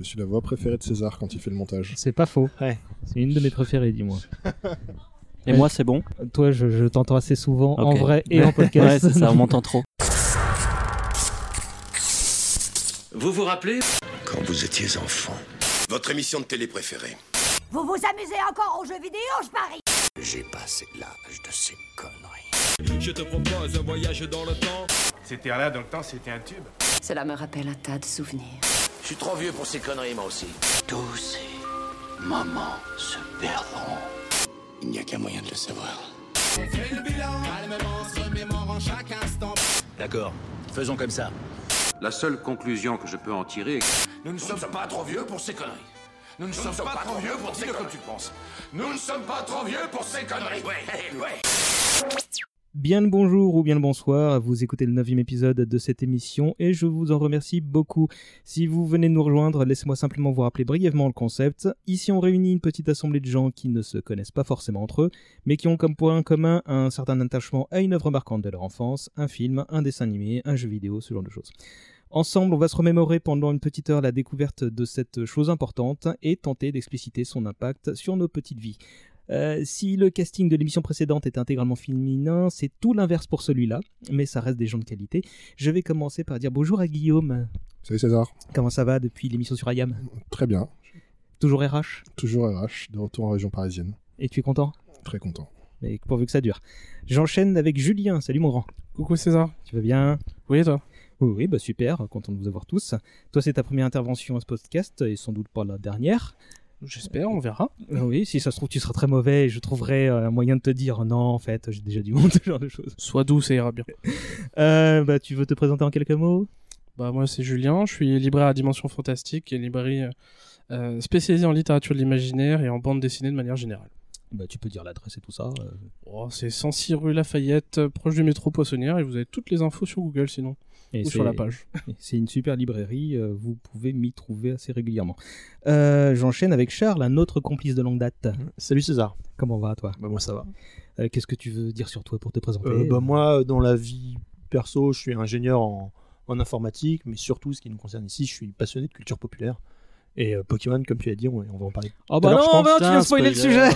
Je suis la voix préférée de César quand il fait le montage. C'est pas faux. Ouais. C'est une de mes préférées, dis-moi. Et Ouais. moi, c'est bon Toi, je, je t'entends assez souvent en vrai et en Ouais, podcast. c'est ça, on m'entend trop. Vous vous rappelez Quand vous étiez enfant, Votre émission de télé préférée Vous vous amusez encore aux jeux vidéo, je parie? J'ai passé l'âge de ces conneries. Je te propose un voyage dans le temps. C'était là dans le temps, c'était un tube. Cela me rappelle un tas de souvenirs. Je suis trop vieux pour ces conneries, moi aussi. Tous ces moments se perdront. Il n'y a qu'un moyen de le savoir. D'accord, faisons comme ça. La seule conclusion que je peux en tirer est que Nous ne sommes pas trop vieux pour ces conneries. Nous ne sommes pas trop vieux pour ces conneries. comme tu penses. Nous ne sommes pas trop vieux pour ces conneries. Ouais, ouais. Bien le bonjour ou bien le bonsoir, vous écoutez le neuvième épisode de cette émission et je vous en remercie beaucoup. Si vous venez de nous rejoindre, laissez-moi simplement vous rappeler brièvement le concept. Ici on réunit une petite assemblée de gens qui ne se connaissent pas forcément entre eux, mais qui ont comme point commun un certain attachement à une œuvre marquante de leur enfance, un film, un dessin animé, un jeu vidéo, ce genre de choses. Ensemble, on va se remémorer pendant une petite heure la découverte de cette chose importante et tenter d'expliciter son impact sur nos petites vies. Euh, si le casting de l'émission précédente était intégralement féminin, c'est tout l'inverse pour celui-là, mais ça reste des gens de qualité. Je vais commencer par dire bonjour à Guillaume. Salut César. Comment ça va depuis l'émission sur IAM Très bien. Toujours RH Toujours RH, de retour en région parisienne. Et tu es content? Très content. Mais pourvu que ça dure. J'enchaîne avec Julien. Salut mon grand. Coucou César. Tu vas bien? Oui, et toi? Oui, oui, bah super, content de vous avoir tous. Toi, c'est ta première intervention à ce podcast, et sans doute pas la dernière. J'espère, on verra. Euh, Oui, si ça se trouve, tu seras très mauvais et je trouverai euh, un moyen de te dire non, en fait, j'ai déjà du monde, ce genre de choses. Sois doux, ça ira bien. Euh, bah, tu veux te présenter en quelques mots? Bah, moi, c'est Julien, je suis libraire à Dimension Fantastique, une librairie euh, spécialisée en littérature de l'imaginaire et en bande dessinée de manière générale. Bah, tu peux dire l'adresse et tout ça. euh. Oh, c'est 106 rue Lafayette, euh, proche du métro Poissonnière, et vous avez toutes les infos sur Google sinon, Et ou c'est- sur la page. et C'est une super librairie, euh, vous pouvez m'y trouver assez régulièrement. Euh, J'enchaîne avec Charles, un autre complice de longue date. Salut César. Comment va toi? Bah, moi ça va. Euh, Qu'est-ce que tu veux dire sur toi pour te présenter? Euh, bah, moi, dans la vie perso, je suis ingénieur en, en informatique, mais surtout, ce qui nous concerne ici, je suis passionné de culture populaire. Et euh, Pokémon, comme tu as dit, on, on va en parler. Oh bah je non, pense. bah, tu viens spoiler le sujet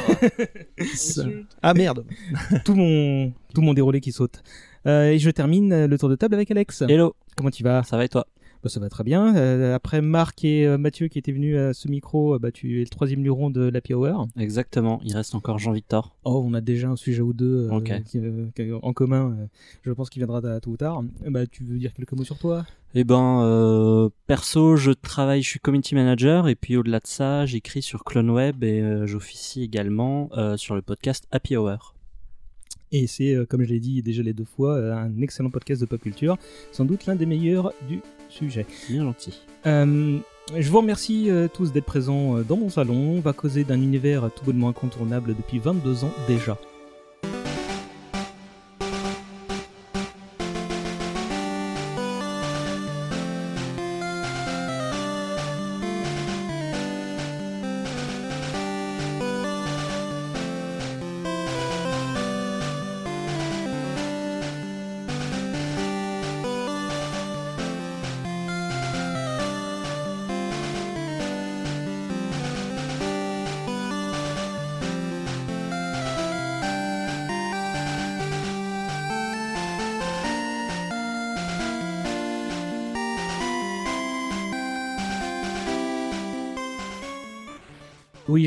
Ah merde tout mon, tout mon déroulé qui saute. Euh, et je termine le tour de table avec Alex. Hello, Comment tu vas? Ça va et toi? Bah, Ça va très bien. Euh, après Marc et euh, Mathieu qui étaient venus à ce micro, euh, bah, tu es le troisième luron de l'Happy Hour. Exactement, il reste encore Jean-Victor. Oh, on a déjà un sujet ou deux Ok. qui, qui- en commun. je pense qu'il viendra tôt ou tard. Bah, tu veux dire quelques mots sur toi? Eh ben, euh, perso, je travaille, je suis community manager, et puis au-delà de ça, j'écris sur CloneWeb et euh, j'officie également euh, sur le podcast Happy Hour. Et c'est, euh, comme je l'ai dit déjà les deux fois, euh, un excellent podcast de pop culture. Sans doute l'un des meilleurs du sujet. Bien gentil. Euh, je vous remercie tous d'être présents dans mon salon. On va causer d'un univers tout bonnement incontournable depuis 22 ans déjà.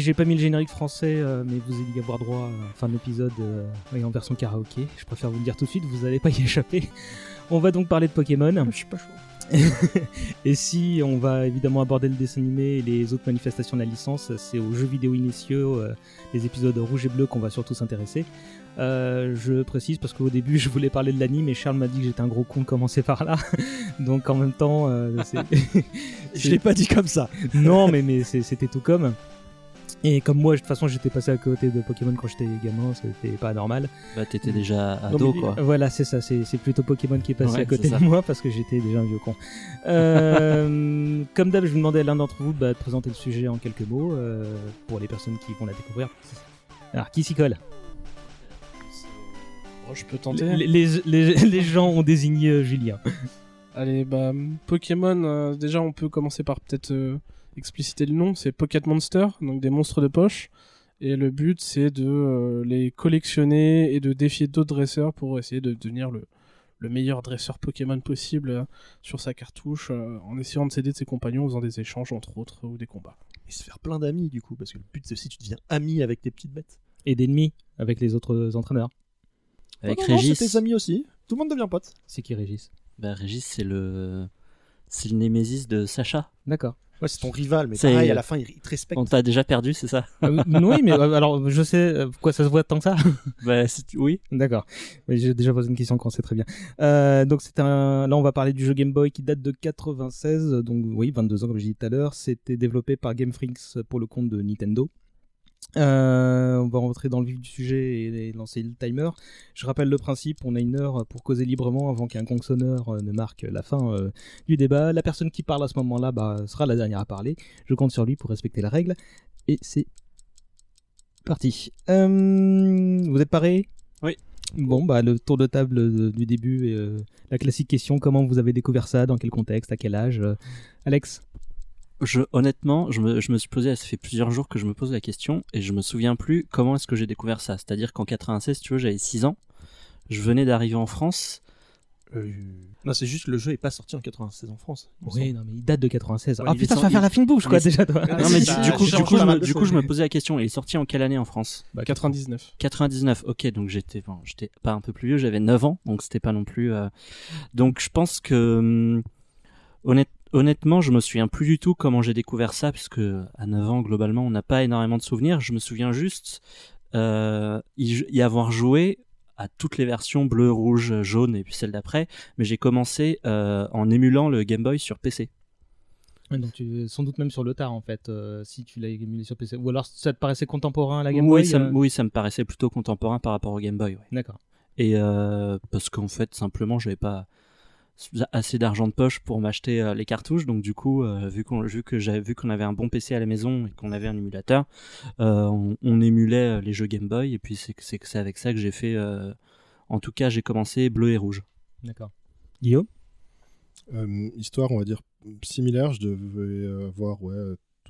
J'ai pas mis le générique français, euh, mais vous allez y avoir droit à la fin de l'épisode euh, en version karaoké. Je préfère vous le dire tout de suite, vous allez pas y échapper. On va donc parler de Pokémon. Je suis pas chaud. et si on va évidemment aborder le dessin animé et les autres manifestations de la licence, c'est aux jeux vidéo initiaux, euh, les épisodes rouge et bleu qu'on va surtout s'intéresser. Euh, je précise parce qu'au début je voulais parler de l'anime et Charles m'a dit que j'étais un gros con de commencer par là. Donc en même temps, euh, Je l'ai pas dit comme ça. non, mais, mais c'était tout comme. Et comme moi, de toute façon, j'étais passé à côté de Pokémon quand j'étais gamin, c'était pas normal. Bah, t'étais déjà Non, ado, mais, quoi. Voilà, c'est ça, c'est c'est plutôt Pokémon qui est passé Ouais, à côté de moi parce que j'étais déjà un vieux con. Euh, comme d'hab, je vais demander à l'un d'entre vous bah, de présenter le sujet en quelques mots euh, pour les personnes qui vont la découvrir. Alors, qui s'y colle? Oh, je peux tenter. les, les- les- les gens ont désigné euh, Julien. Allez, bah, Pokémon, euh, déjà, on peut commencer par peut-être euh, expliciter le nom, c'est Pocket Monster, donc des monstres de poche. Et le but, c'est de euh, les collectionner et de défier d'autres dresseurs pour essayer de devenir le, le meilleur dresseur Pokémon possible euh, sur sa cartouche, euh, en essayant de s'aider de ses compagnons en faisant des échanges entre autres ou des combats. Et se faire plein d'amis du coup, parce que le but c'est aussi tu deviens ami avec tes petites bêtes. Et d'ennemis avec les autres entraîneurs. Avec non, non, Régis. c'est tes amis aussi. Tout le monde devient pote. C'est qui Régis? Bah, Régis, c'est le. C'est le némésis de Sacha. D'accord. Ouais, c'est ton rival, mais C'est- pareil, à la fin il, te respecte. On t'a déjà perdu, c'est ça Ah oui, mais euh, alors je sais euh, pourquoi ça se voit tant que ça. Bah, si tu- oui. D'accord. Mais j'ai déjà posé une question qu'on sait très bien. Euh, donc c'est un. Là, on va parler du jeu Game Boy qui date de 96. Donc oui, 22 ans comme j'ai dit tout à l'heure. C'était développé par Game Freaks pour le compte de Nintendo. Euh, on va rentrer dans le vif du sujet et, et lancer le timer. Je rappelle le principe, on a une heure pour causer librement avant qu'un gong sonneur euh, ne marque la fin euh, du débat. La personne qui parle à ce moment-là bah, sera la dernière à parler. Je compte sur lui pour respecter la règle. Et c'est parti. Euh, vous êtes parés Oui. Bon, bah, le tour de table du début, et, la classique question comment vous avez découvert ça, dans quel contexte, à quel âge? Alex? Je, honnêtement, je me, je me suis posé, ça fait plusieurs jours que je me pose la question et je me souviens plus comment est-ce que j'ai découvert ça. C'est-à-dire qu'en 96, tu vois, j'avais 6 ans. Je venais d'arriver en France. Euh, Non, c'est juste que le jeu est pas sorti en 96 en France. Oui, non, mais il date de 96. Ouais, ah putain, tu vas faire la fine bouche, quoi, est- déjà, toi. Ah, non, mais du, coup, du, coup, je me, de du coup, choses, je me mais- posais la question. Il est sorti en quelle année en France? Bah, 99. 99, ok, donc j'étais bon, j'étais pas un peu plus vieux, j'avais 9 ans, donc c'était pas non plus. euh, Donc je pense que hum, honnête- honnêtement, je me souviens plus du tout comment j'ai découvert ça, puisque à 9 ans, globalement, on n'a pas énormément de souvenirs. Je me souviens juste euh, y, y avoir joué à toutes les versions bleu, rouge, jaune et puis celle d'après, mais j'ai commencé euh, en émulant le Game Boy sur PC. Ouais, Donc, tu, sans doute même sur le tard, en fait, euh, si tu l'as émulé sur PC. Ou alors, ça te paraissait contemporain à la Game oui, Boy ça, euh, oui, ça me paraissait plutôt contemporain par rapport au Game Boy. ouais. D'accord. Et euh, parce qu'en fait, simplement, j'avais pas assez d'argent de poche pour m'acheter euh, les cartouches. Donc du coup, euh, vu qu'on vu que j'avais vu qu'on avait un bon PC à la maison et qu'on avait un émulateur, euh, on, on émulait les jeux Game Boy. Et puis c'est c'est avec ça que j'ai fait. euh, en tout cas, j'ai commencé bleu et rouge. D'accord. Guillaume? Euh, histoire, on va dire, similaire. Je devais avoir ouais,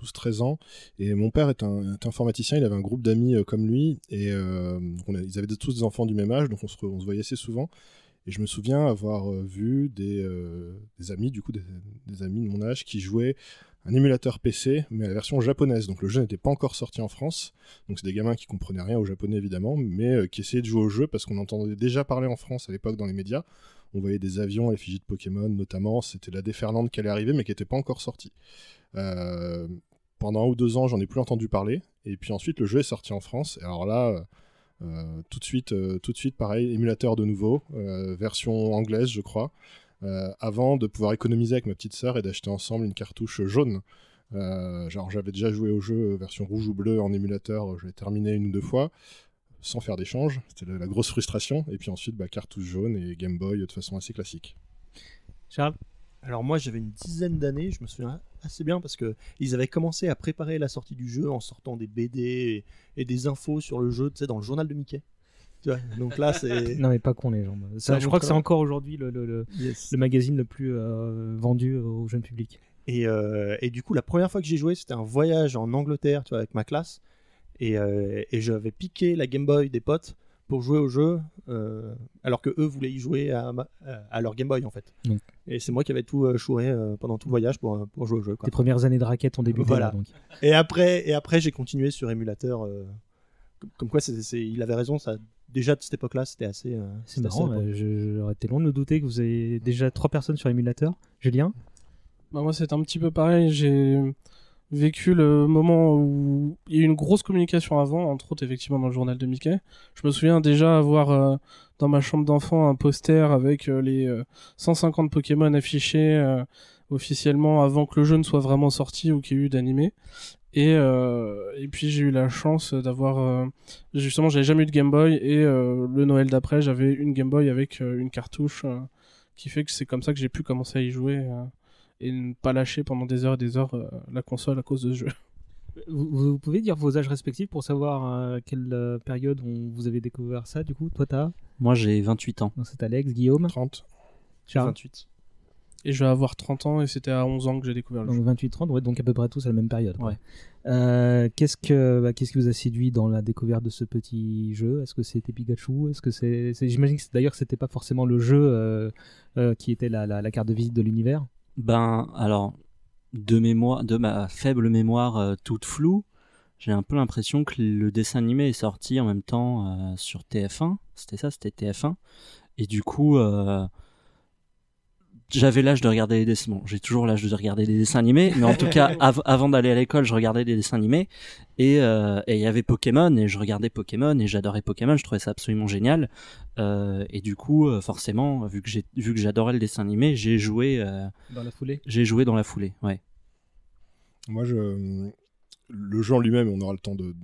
12-13 ans. Et mon père est, un, est informaticien. Il avait un groupe d'amis euh, comme lui. Et euh, on a- ils avaient tous des enfants du même âge. Donc on se, on se voyait assez souvent. Et je me souviens avoir euh, vu des, euh, des amis, du coup, des, amis de mon âge qui jouaient un émulateur PC, mais à la version japonaise. Donc le jeu n'était pas encore sorti en France. Donc c'est des gamins qui comprenaient rien au japonais évidemment, mais euh, qui essayaient de jouer au jeu parce qu'on entendait déjà parler en France à l'époque dans les médias. On voyait des avions à l'effigie de Pokémon notamment. C'était la déferlante qui allait arriver, mais qui n'était pas encore sortie. Pendant un ou deux ans, j'en ai plus entendu parler. Et puis ensuite, le jeu est sorti en France. Et alors là, tout de suite, euh, tout de suite, pareil, émulateur de nouveau, euh, version anglaise, je crois. euh, avant de pouvoir économiser avec ma petite sœur et d'acheter ensemble une cartouche jaune. Euh, genre j'avais déjà joué au jeu euh, version rouge ou bleu en émulateur, euh, je l'ai terminé une ou deux fois sans faire d'échange, c'était la, la grosse frustration. Et puis ensuite bah, cartouche jaune et Game Boy de façon assez classique. Charles? Alors moi j'avais une dizaine d'années, je me souviens assez bien parce que ils avaient commencé à préparer la sortie du jeu en sortant des BD et, et des infos sur le jeu, tu sais, dans le journal de Mickey. Tu vois, donc là c'est. Non, mais pas con, les gens. Ça, je crois que c'est encore aujourd'hui le, le, le, Yes. le magazine le plus euh, vendu au jeune public. Et, euh, et du coup, la première fois que j'ai joué, c'était un voyage en Angleterre, tu vois, avec ma classe. Et, euh, et j'avais piqué la Game Boy des potes pour jouer au jeu, euh, alors que eux voulaient y jouer à, ma- à leur Game Boy en fait. Donc. Et c'est moi qui avais tout euh, chouré euh, pendant tout le voyage pour, pour jouer au jeu. Quoi. Tes premières années de raquette ont débuté Voilà. là, donc. Et après, et après j'ai continué sur émulateur. euh, comme, quoi, c'est- c'est- il avait raison, ça, déjà de cette époque-là, c'était assez. euh, C'est c'était assez marrant, euh, j'aurais été long de me douter que vous avez déjà trois personnes sur émulateur. Julien? Bah moi c'est un petit peu pareil, j'ai vécu le moment où il y a eu une grosse communication avant, entre autres effectivement dans le journal de Mickey. Je me souviens déjà avoir euh, dans ma chambre d'enfant un poster avec euh, les euh, 150 Pokémon affichés euh, officiellement avant que le jeu ne soit vraiment sorti ou qu'il y ait eu d'animé. Et, euh, et puis j'ai eu la chance d'avoir euh, justement j'avais jamais eu de Game Boy et euh, le Noël d'après j'avais une Game Boy avec euh, une cartouche euh, qui fait que c'est comme ça que j'ai pu commencer à y jouer euh, et ne pas lâcher pendant des heures et des heures euh, la console à cause de ce jeu. vous, vous pouvez dire vos âges respectifs pour savoir euh, quelle euh, période on, vous avez découvert ça, du coup Toi, t'as Moi, j'ai 28 ans. C'est Alex, Guillaume 30. Charles 28. Et je vais avoir 30 ans et c'était à 11 ans que j'ai découvert le Donc jeu. 28-30, ouais, donc à peu près tous à la même période. Ouais. Euh, qu'est-ce que bah, qu'est-ce qui vous a séduit dans la découverte de ce petit jeu? Est-ce que c'était Pikachu? Est-ce que c'est c'est- j'imagine que c'est- d'ailleurs que c'était pas forcément le jeu euh, euh, qui était la, la, la carte de visite de l'univers. Ben, alors, de mémoire, de ma faible mémoire euh, toute floue, j'ai un peu l'impression que le dessin animé est sorti en même temps euh, sur TF1. C'était ça, c'était TF1. Et du coup, euh, j'avais l'âge de regarder les dessins. Bon, j'ai toujours l'âge de regarder des dessins animés, mais en tout cas, av- avant d'aller à l'école, je regardais des dessins animés. Et euh, et il y avait Pokémon, et je regardais Pokémon, et j'adorais Pokémon. Je trouvais ça absolument génial. Euh, et du coup, euh, forcément, vu que j'ai vu que j'adorais le dessin animé, j'ai joué. euh, Dans la foulée? j'ai joué dans la foulée, ouais. Moi, je... le jeu en lui-même, on aura le temps de-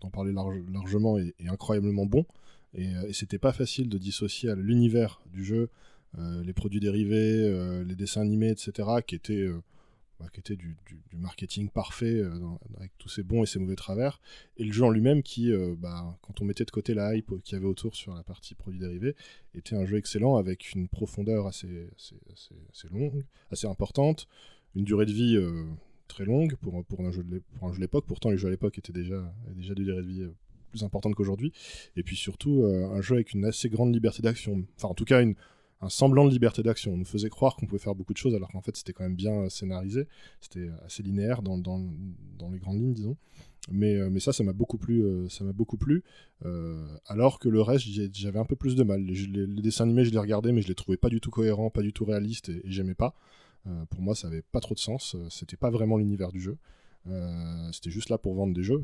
d'en parler large- largement, est, est incroyablement bon. Et, et c'était pas facile de dissocier à l'univers du jeu les produits dérivés, euh, les dessins animés, etc., qui étaient, euh, bah, qui étaient du, du- marketing parfait, euh, avec tous ses bons et ses mauvais travers. Et le jeu en lui-même, qui, euh, bah, quand on mettait de côté la hype qu'il y avait autour sur la partie produits dérivés, était un jeu excellent avec une profondeur assez, assez, assez, assez longue, assez importante, une durée de vie euh, très longue pour, pour un jeu de l'époque. Pourtant, les jeux à l'époque étaient déjà, déjà des durées de vie euh, plus importantes qu'aujourd'hui. Et puis surtout, euh, un jeu avec une assez grande liberté d'action. Enfin, en tout cas, une, un semblant de liberté d'action. On nous faisait croire qu'on pouvait faire beaucoup de choses, alors qu'en fait, c'était quand même bien euh, scénarisé. C'était assez linéaire dans, dans, dans les grandes lignes, disons. Mais, euh, mais ça, ça m'a beaucoup plu. euh, ça m'a beaucoup plu. Euh, alors que le reste, j'avais un peu plus de mal. Les, dessins animés, je les regardais, mais je les trouvais pas du tout cohérents, pas du tout réalistes, et, j'aimais pas. Euh, pour moi, ça avait pas trop de sens. euh, C'était pas vraiment l'univers du jeu. Euh, C'était juste là pour vendre des jeux.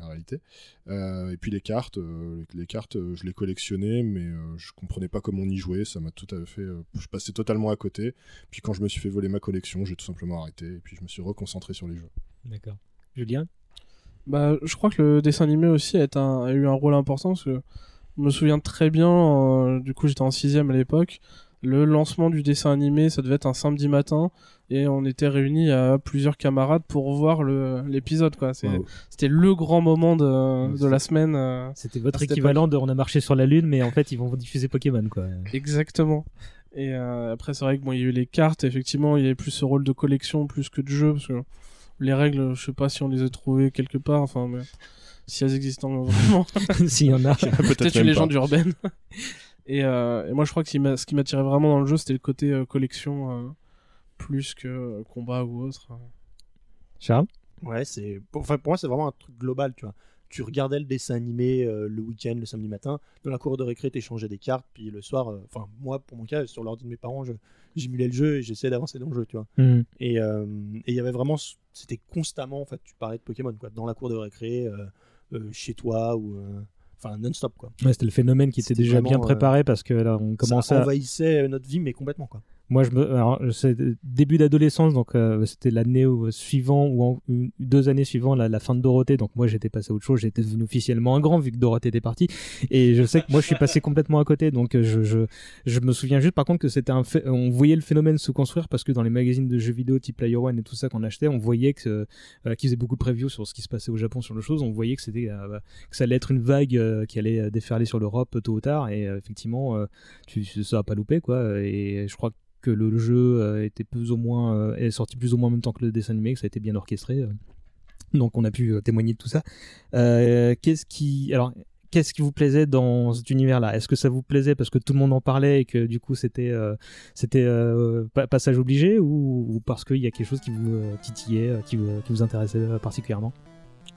La réalité. Euh, et puis les cartes, euh, les, cartes, euh, je les collectionnais, mais euh, je comprenais pas comment on y jouait. Ça m'a tout à fait. euh, je passais totalement à côté. Puis quand je me suis fait voler ma collection, j'ai tout simplement arrêté. Et puis je me suis reconcentré sur les jeux. D'accord. Julien? Bah, je crois que le dessin animé aussi a, été un- a eu un rôle important parce que je me souviens très bien, euh, du coup j'étais en sixième à l'époque, le lancement du dessin animé, ça devait être un samedi matin et on était réunis à plusieurs camarades pour voir l'épisode Wow. C'était le grand moment de, de la semaine. euh, C'était votre équivalent de on a marché sur la lune, mais en fait ils vont diffuser Pokémon quoi. Exactement. Et euh, après, c'est vrai que bon, il y a eu les cartes. Effectivement, il y avait plus ce rôle de collection plus que de jeu, parce que les règles, je sais pas si on les a trouvées quelque part. Enfin, mais si elles existent vraiment. S'il y en a. Peut-être une légende pas. urbaine. Et, euh, et moi, je crois que ce qui m'attirait vraiment dans le jeu, c'était le côté euh, collection euh, plus que combat ou autre. Charles? Ouais, c'est pour, enfin, pour moi c'est vraiment un truc global, tu vois. Tu regardais le dessin animé euh, le week-end, le samedi matin, dans la cour de récré, t'échangeais des cartes, puis le soir, euh, enfin moi pour mon cas, sur l'ordi de mes parents, j'émulais le jeu et j'essayais d'avancer dans le jeu, tu vois. Mhm. Et euh, et il y avait vraiment, c'était constamment, en fait, tu parlais de Pokémon, quoi, dans la cour de récré, euh, euh, chez toi ou, euh, enfin non-stop, quoi. Ouais, c'était le phénomène qui était déjà bien euh, préparé parce que là on commençait Ça à... envahissait notre vie, mais complètement, quoi. Moi, je me, début d'adolescence, donc euh, c'était l'année suivant ou deux années suivant la, fin de Dorothée. Donc moi, j'étais passé à autre chose. J'étais devenu officiellement un grand vu que Dorothée était partie. Et je sais que moi, je suis passé complètement à côté. Donc euh, je, je, me souviens juste, par contre, que c'était un. On voyait le phénomène se construire parce que dans les magazines de jeux vidéo type Player One et tout ça qu'on achetait, on voyait que euh, qu'ils faisaient beaucoup de previews sur ce qui se passait au Japon sur le chose. On voyait que c'était euh, que ça allait être une vague qui allait déferler sur l'Europe tôt ou tard. Et effectivement, tu, ça a pas loupé quoi. Et je crois que le, le jeu euh, était plus ou moins euh, est sorti plus ou moins en même temps que le dessin animé, que ça a été bien orchestré. euh. Donc on a pu témoigner de tout ça. Qu'est-ce qui alors qu'est-ce qui vous plaisait dans cet univers-là? Est-ce que ça vous plaisait parce que tout le monde en parlait et que du coup c'était c'était pa- passage obligé ou, parce qu'il y a quelque chose qui vous euh, titillait, qui vous, intéressait particulièrement?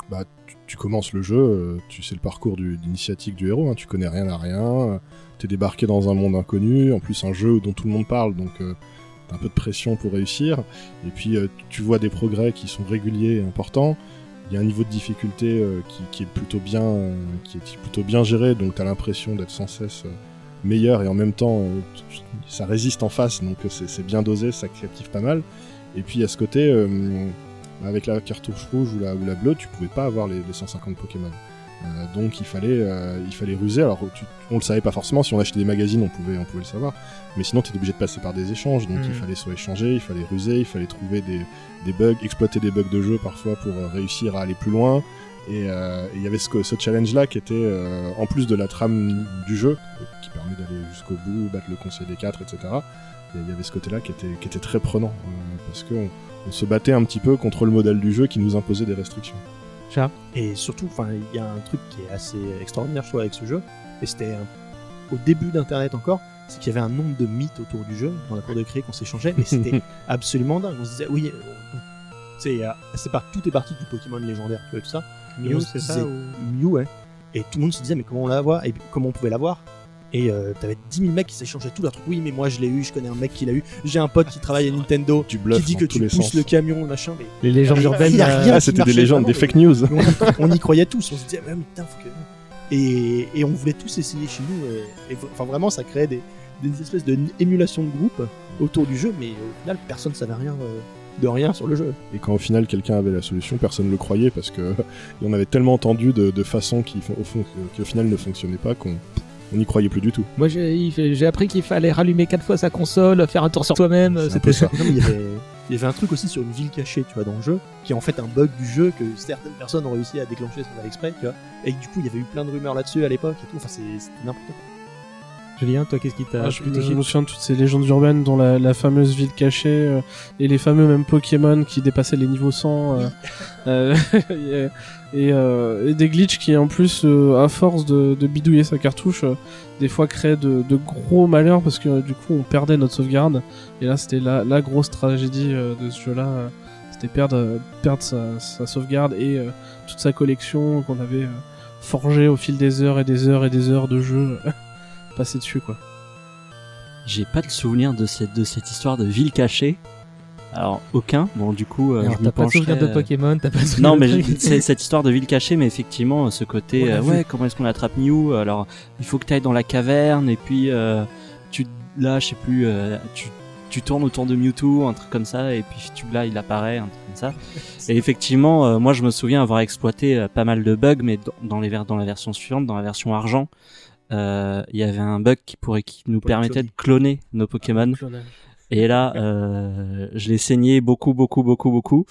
Bah, tu, commences le jeu, tu sais le parcours d'initiatique du héros, hein, tu connais rien à rien, t'es débarqué dans un monde inconnu, en plus un jeu dont tout le monde parle, donc euh, t'as un peu de pression pour réussir, et puis euh, tu vois des progrès qui sont réguliers et importants, il y a un niveau de difficulté euh, qui, est plutôt bien, euh, qui est plutôt bien géré, donc t'as l'impression d'être sans cesse meilleur, et en même temps ça résiste en face, donc c'est bien dosé, ça captive pas mal, et puis à ce côté... avec la cartouche rouge ou la, bleue, tu pouvais pas avoir les 150 Pokémon. Euh, donc il fallait, euh, il fallait ruser. Alors tu- on le savait pas forcément. Si on achetait des magazines, on pouvait, on pouvait le savoir. Mais sinon, tu étais obligé de passer par des échanges. Donc il fallait soit échanger, il fallait ruser, il fallait trouver des, des bugs, exploiter des bugs de jeu parfois pour euh, réussir à aller plus loin. Et euh, il y avait ce, ce challenge-là qui était, euh, en plus de la trame du jeu, qui permet d'aller jusqu'au bout, battre le conseil des quatre, etc. Et Il y avait ce côté-là qui était, qui était très prenant, euh, parce qu'on on se battait un petit peu contre le modèle du jeu qui nous imposait des restrictions. Chat Et surtout, il y a un truc qui est assez extraordinaire, je trouve, avec ce jeu. Et c'était au début d'Internet encore, c'est qu'il y avait un nombre de mythes autour du jeu dans la cour de cré qu'on s'échangeait, mais c'était absolument dingue. On se disait, oui, euh, c'est, euh, par, tout est parti du Pokémon légendaire, tu vois, tout ça. Et Mew, c'est ça ou- Mew, ouais. Et tout le monde se disait, mais comment on l'avoir Et puis, comment on pouvait l'avoir Et euh, t'avais 10 000 mecs qui s'échangeaient tous leurs trucs. Oui, mais moi je l'ai eu, je connais un mec qui l'a eu. J'ai un pote qui travaille à Nintendo Tu qui dit que tu pousses sens. le camion, machin. Mais Les légendes Il y a urbaines. rien euh, Ah, c'était des légendes, vraiment, des mais- fake news. on, on y croyait tous, on se disait, ah, mais putain, faut que. Et, et on voulait tous essayer chez nous. Et, et enfin, vraiment, ça créait des, des espèces d'émulation de groupe autour du jeu, mais au final, personne ne savait rien euh, de rien sur le jeu. Et quand au final quelqu'un avait la solution, personne ne le croyait parce que en avait tellement entendu de, de façons qui, font- au fond, qui au final ne fonctionnaient pas qu'on on n'y croyait plus du tout. Moi, j'ai appris qu'il fallait rallumer quatre fois sa console, faire un tour sur soi-même. C'est un C'était peu ça. Non, mais il, y avait, il y avait un truc aussi sur une ville cachée, tu vois, dans le jeu, qui est en fait un bug du jeu que certaines personnes ont réussi à déclencher sans faire exprès, tu vois. Et du coup, il y avait eu plein de rumeurs là-dessus à l'époque et tout. Enfin, c'est- c'était n'importe quoi. Julien, toi, qu'est-ce qui t'a Ah, je, me souviens de toutes ces légendes urbaines, dont la, la fameuse ville cachée euh, et les fameux même Pokémon qui dépassaient les niveaux 100. euh, euh, et, des glitches qui, en plus, à force de, de bidouiller sa cartouche, des fois créaient de, de gros malheurs parce que du coup on perdait notre sauvegarde. Et là, c'était la, la grosse tragédie de ce jeu-là. C'était perdre, perdre sa, sa sauvegarde et toute sa collection qu'on avait forgée au fil des heures et des heures et des heures de jeu passé dessus, quoi. J'ai pas de souvenir de cette, de cette histoire de ville cachée. Alors, aucun. Bon, du coup, euh, Alors, je me t'as pas de souvenir de euh, Pokémon, t'as pas de souvenir Non, mais c'est cette histoire de ville cachée, mais effectivement, ce côté, euh, ouais, comment est-ce qu'on attrape Mew? Alors, il faut que tu ailles dans la caverne, et puis, euh, tu, là, je sais plus, euh, tu, tu tournes autour de Mewtwo, un truc comme ça, et puis tu, là, il apparaît, un truc comme ça. Et effectivement, euh, moi, je me souviens avoir exploité euh, pas mal de bugs, mais dans, dans les ver- dans la version suivante, dans la version argent, euh, il y avait un bug qui pourrait, qui nous permettait de cloner nos Pokémon. Et là, euh, je l'ai saigné beaucoup, beaucoup, beaucoup, beaucoup.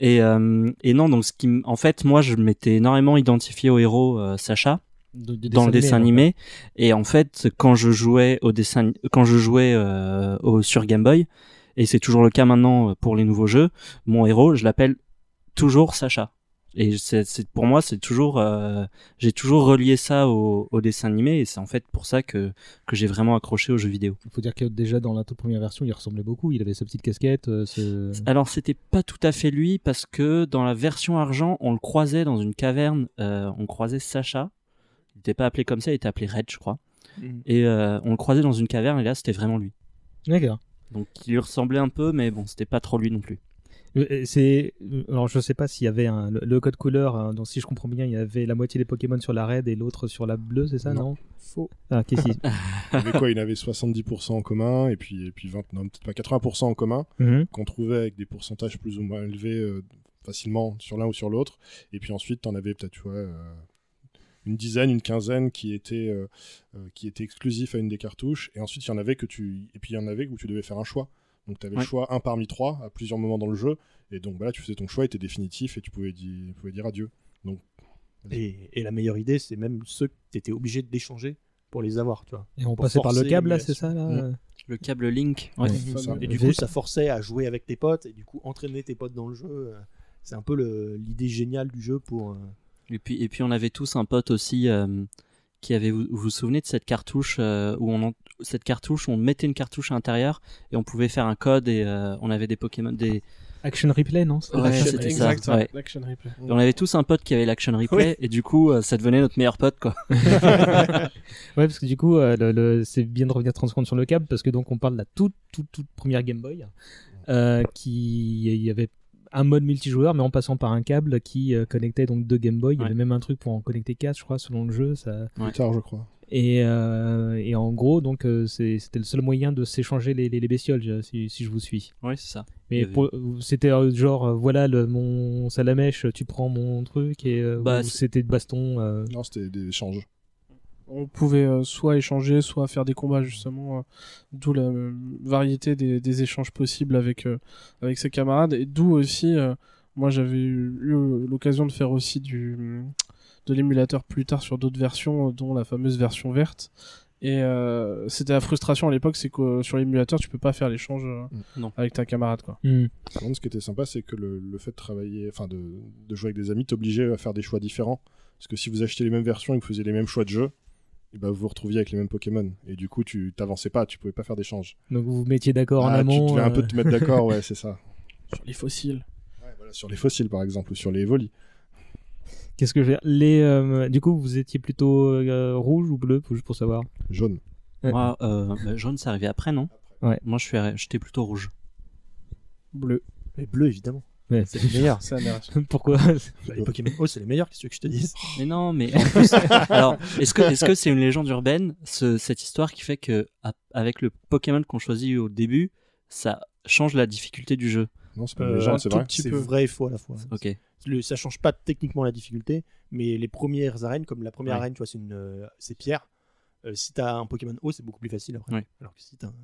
Et, euh, et non, donc ce qui, en fait, moi, je m'étais énormément identifié au héros euh, Sacha De- de dans le dessin ouais. animé. Et en fait, quand je jouais au dessin, quand je jouais euh, au sur Game Boy, et c'est toujours le cas maintenant euh, pour les nouveaux jeux, mon héros, je l'appelle toujours Sacha. Et c'est, c'est- pour moi, c'est toujours, euh, j'ai toujours relié ça au, au dessin animé, et c'est en fait pour ça que que j'ai vraiment accroché aux jeux vidéo. Il faut dire que déjà dans la toute première version, il ressemblait beaucoup. Il avait sa petite casquette. euh, ce... Alors c'était pas tout à fait lui parce que dans la version argent, on le croisait dans une caverne, euh, on croisait Sacha. Il n'était pas appelé comme ça, il était appelé Red, je crois. Mhm. Et euh, on le croisait dans une caverne et là c'était vraiment lui. D'accord. Donc il lui ressemblait un peu, mais bon, c'était pas trop lui non plus. Euh, C'est alors je sais pas s'il y avait un, le, code couleur. hein, donc si je comprends bien, il y avait la moitié des Pokémon sur la red et l'autre sur la bleue, c'est ça, non, Non? Faux. Ah, qu'est-ce qu'il Il y avait quoi? Il avait 70% en commun et puis, et puis 20, non, peut-être pas 80% en commun Mhm. qu'on trouvait avec des pourcentages plus ou moins élevés euh, facilement sur l'un ou sur l'autre. Et puis ensuite, tu en avais peut-être tu vois, euh, une dizaine, une quinzaine qui étaient, euh, euh, qui étaient exclusifs à une des cartouches. Et ensuite, il y en avait que tu, et puis il y en avait où tu devais faire un choix. Donc tu avais Ouais. le choix un parmi trois à plusieurs moments dans le jeu. Et donc bah là, tu faisais ton choix, était définitif et tu pouvais, dire, pouvais dire adieu. Donc Et, et la meilleure idée, c'est même ceux que t'étais obligé d'échanger pour les avoir, tu vois. Et on Pour passait par le câble là, c'est ça là. Le câble Link. Ouais. c'est ça. Et du coup, ça forçait à jouer avec tes potes et du coup entraîner tes potes dans le jeu. euh, C'est un peu le- l'idée géniale du jeu pour. euh, Et puis et puis on avait tous un pote aussi euh, qui avait vous vous vous souvenez de cette cartouche euh, où on en- cette cartouche on mettait une cartouche à l'intérieur et on pouvait faire un code et euh, on avait des Pokémon des Action replay, non C'était Ouais, c'était ça, ouais. L'action replay. et on avait tous un pote qui avait l'action replay et du coup euh, ça devenait notre meilleur pote quoi. Ouais, parce que du coup, euh, le, le- c'est bien de revenir 30 secondes sur le câble, parce que donc on parle de la toute, toute, toute première Game Boy, euh, qui il y avait un mode multijoueur, mais en passant par un câble qui euh, connectait donc deux Game Boy. Il y avait même un truc pour en connecter quatre, je crois, selon le jeu. Ça... Ouais. plus tard, je crois. Et, euh, et en gros, donc euh, c'était le seul moyen de s'échanger les, les, les bestioles, si, si je vous suis. Ouais c'est ça. Mais c'était genre, euh, voilà le, mon salamèche, tu prends mon truc, et euh, Bah, c'était de baston. euh, Non, c'était des échanges. On pouvait euh, soit échanger, soit faire des combats justement, euh, d'où la euh, variété des, des échanges possibles avec euh, avec ses camarades et d'où aussi euh, moi j'avais eu, eu l'occasion de faire aussi du de l'émulateur plus tard sur d'autres versions, dont la fameuse version verte. Et euh, c'était la frustration à l'époque, c'est que sur l'émulateur, tu peux pas faire l'échange euh, Non. avec ta camarade, quoi. Hmm. Par contre, ce qui était sympa, c'est que le, le fait de travailler, enfin de, de jouer avec des amis, t'obligeait à faire des choix différents. Parce que si vous achetez les mêmes versions et que vous faisiez les mêmes choix de jeu, et ben vous vous retrouviez avec les mêmes Pokémon. Et du coup, tu t'avançais pas, tu pouvais pas faire d'échange. Donc vous vous mettiez d'accord en Ah, amont. Tu devais un peu euh, te mettre d'accord, ouais, c'est ça. Sur les fossiles. Voilà, sur les fossiles, par exemple, ou sur les volis. Qu'est-ce que je veux dire? Les, euh, Du coup, vous étiez plutôt euh, rouge ou bleu, juste pour savoir? Jaune. Ouais. Moi, euh, bah, jaune, c'est arrivé après, non? Ouais. Moi, je suis, arri- j'étais plutôt rouge. Bleu. Mais bleu, évidemment. Ouais. C'est les meilleurs. Pourquoi Bah, les Pokémon O, c'est les meilleurs, qu'est-ce que je te dise? Mais non, mais en plus, alors, est-ce que est-ce que c'est une légende urbaine, ce- cette histoire qui fait que a- avec le Pokémon qu'on choisit au début, ça change la difficulté du jeu? Non, c'est pas Euh, une légende, un c'est vrai. petit C'est vrai et faux à la fois. Ok. Le- ça change pas techniquement la difficulté, mais les premières arènes, comme la première Ouais. arène, tu vois, c'est une, euh, c'est pierre. Euh, si t'as un Pokémon eau, c'est beaucoup plus facile après. Ouais. Alors que si t'as un, t'as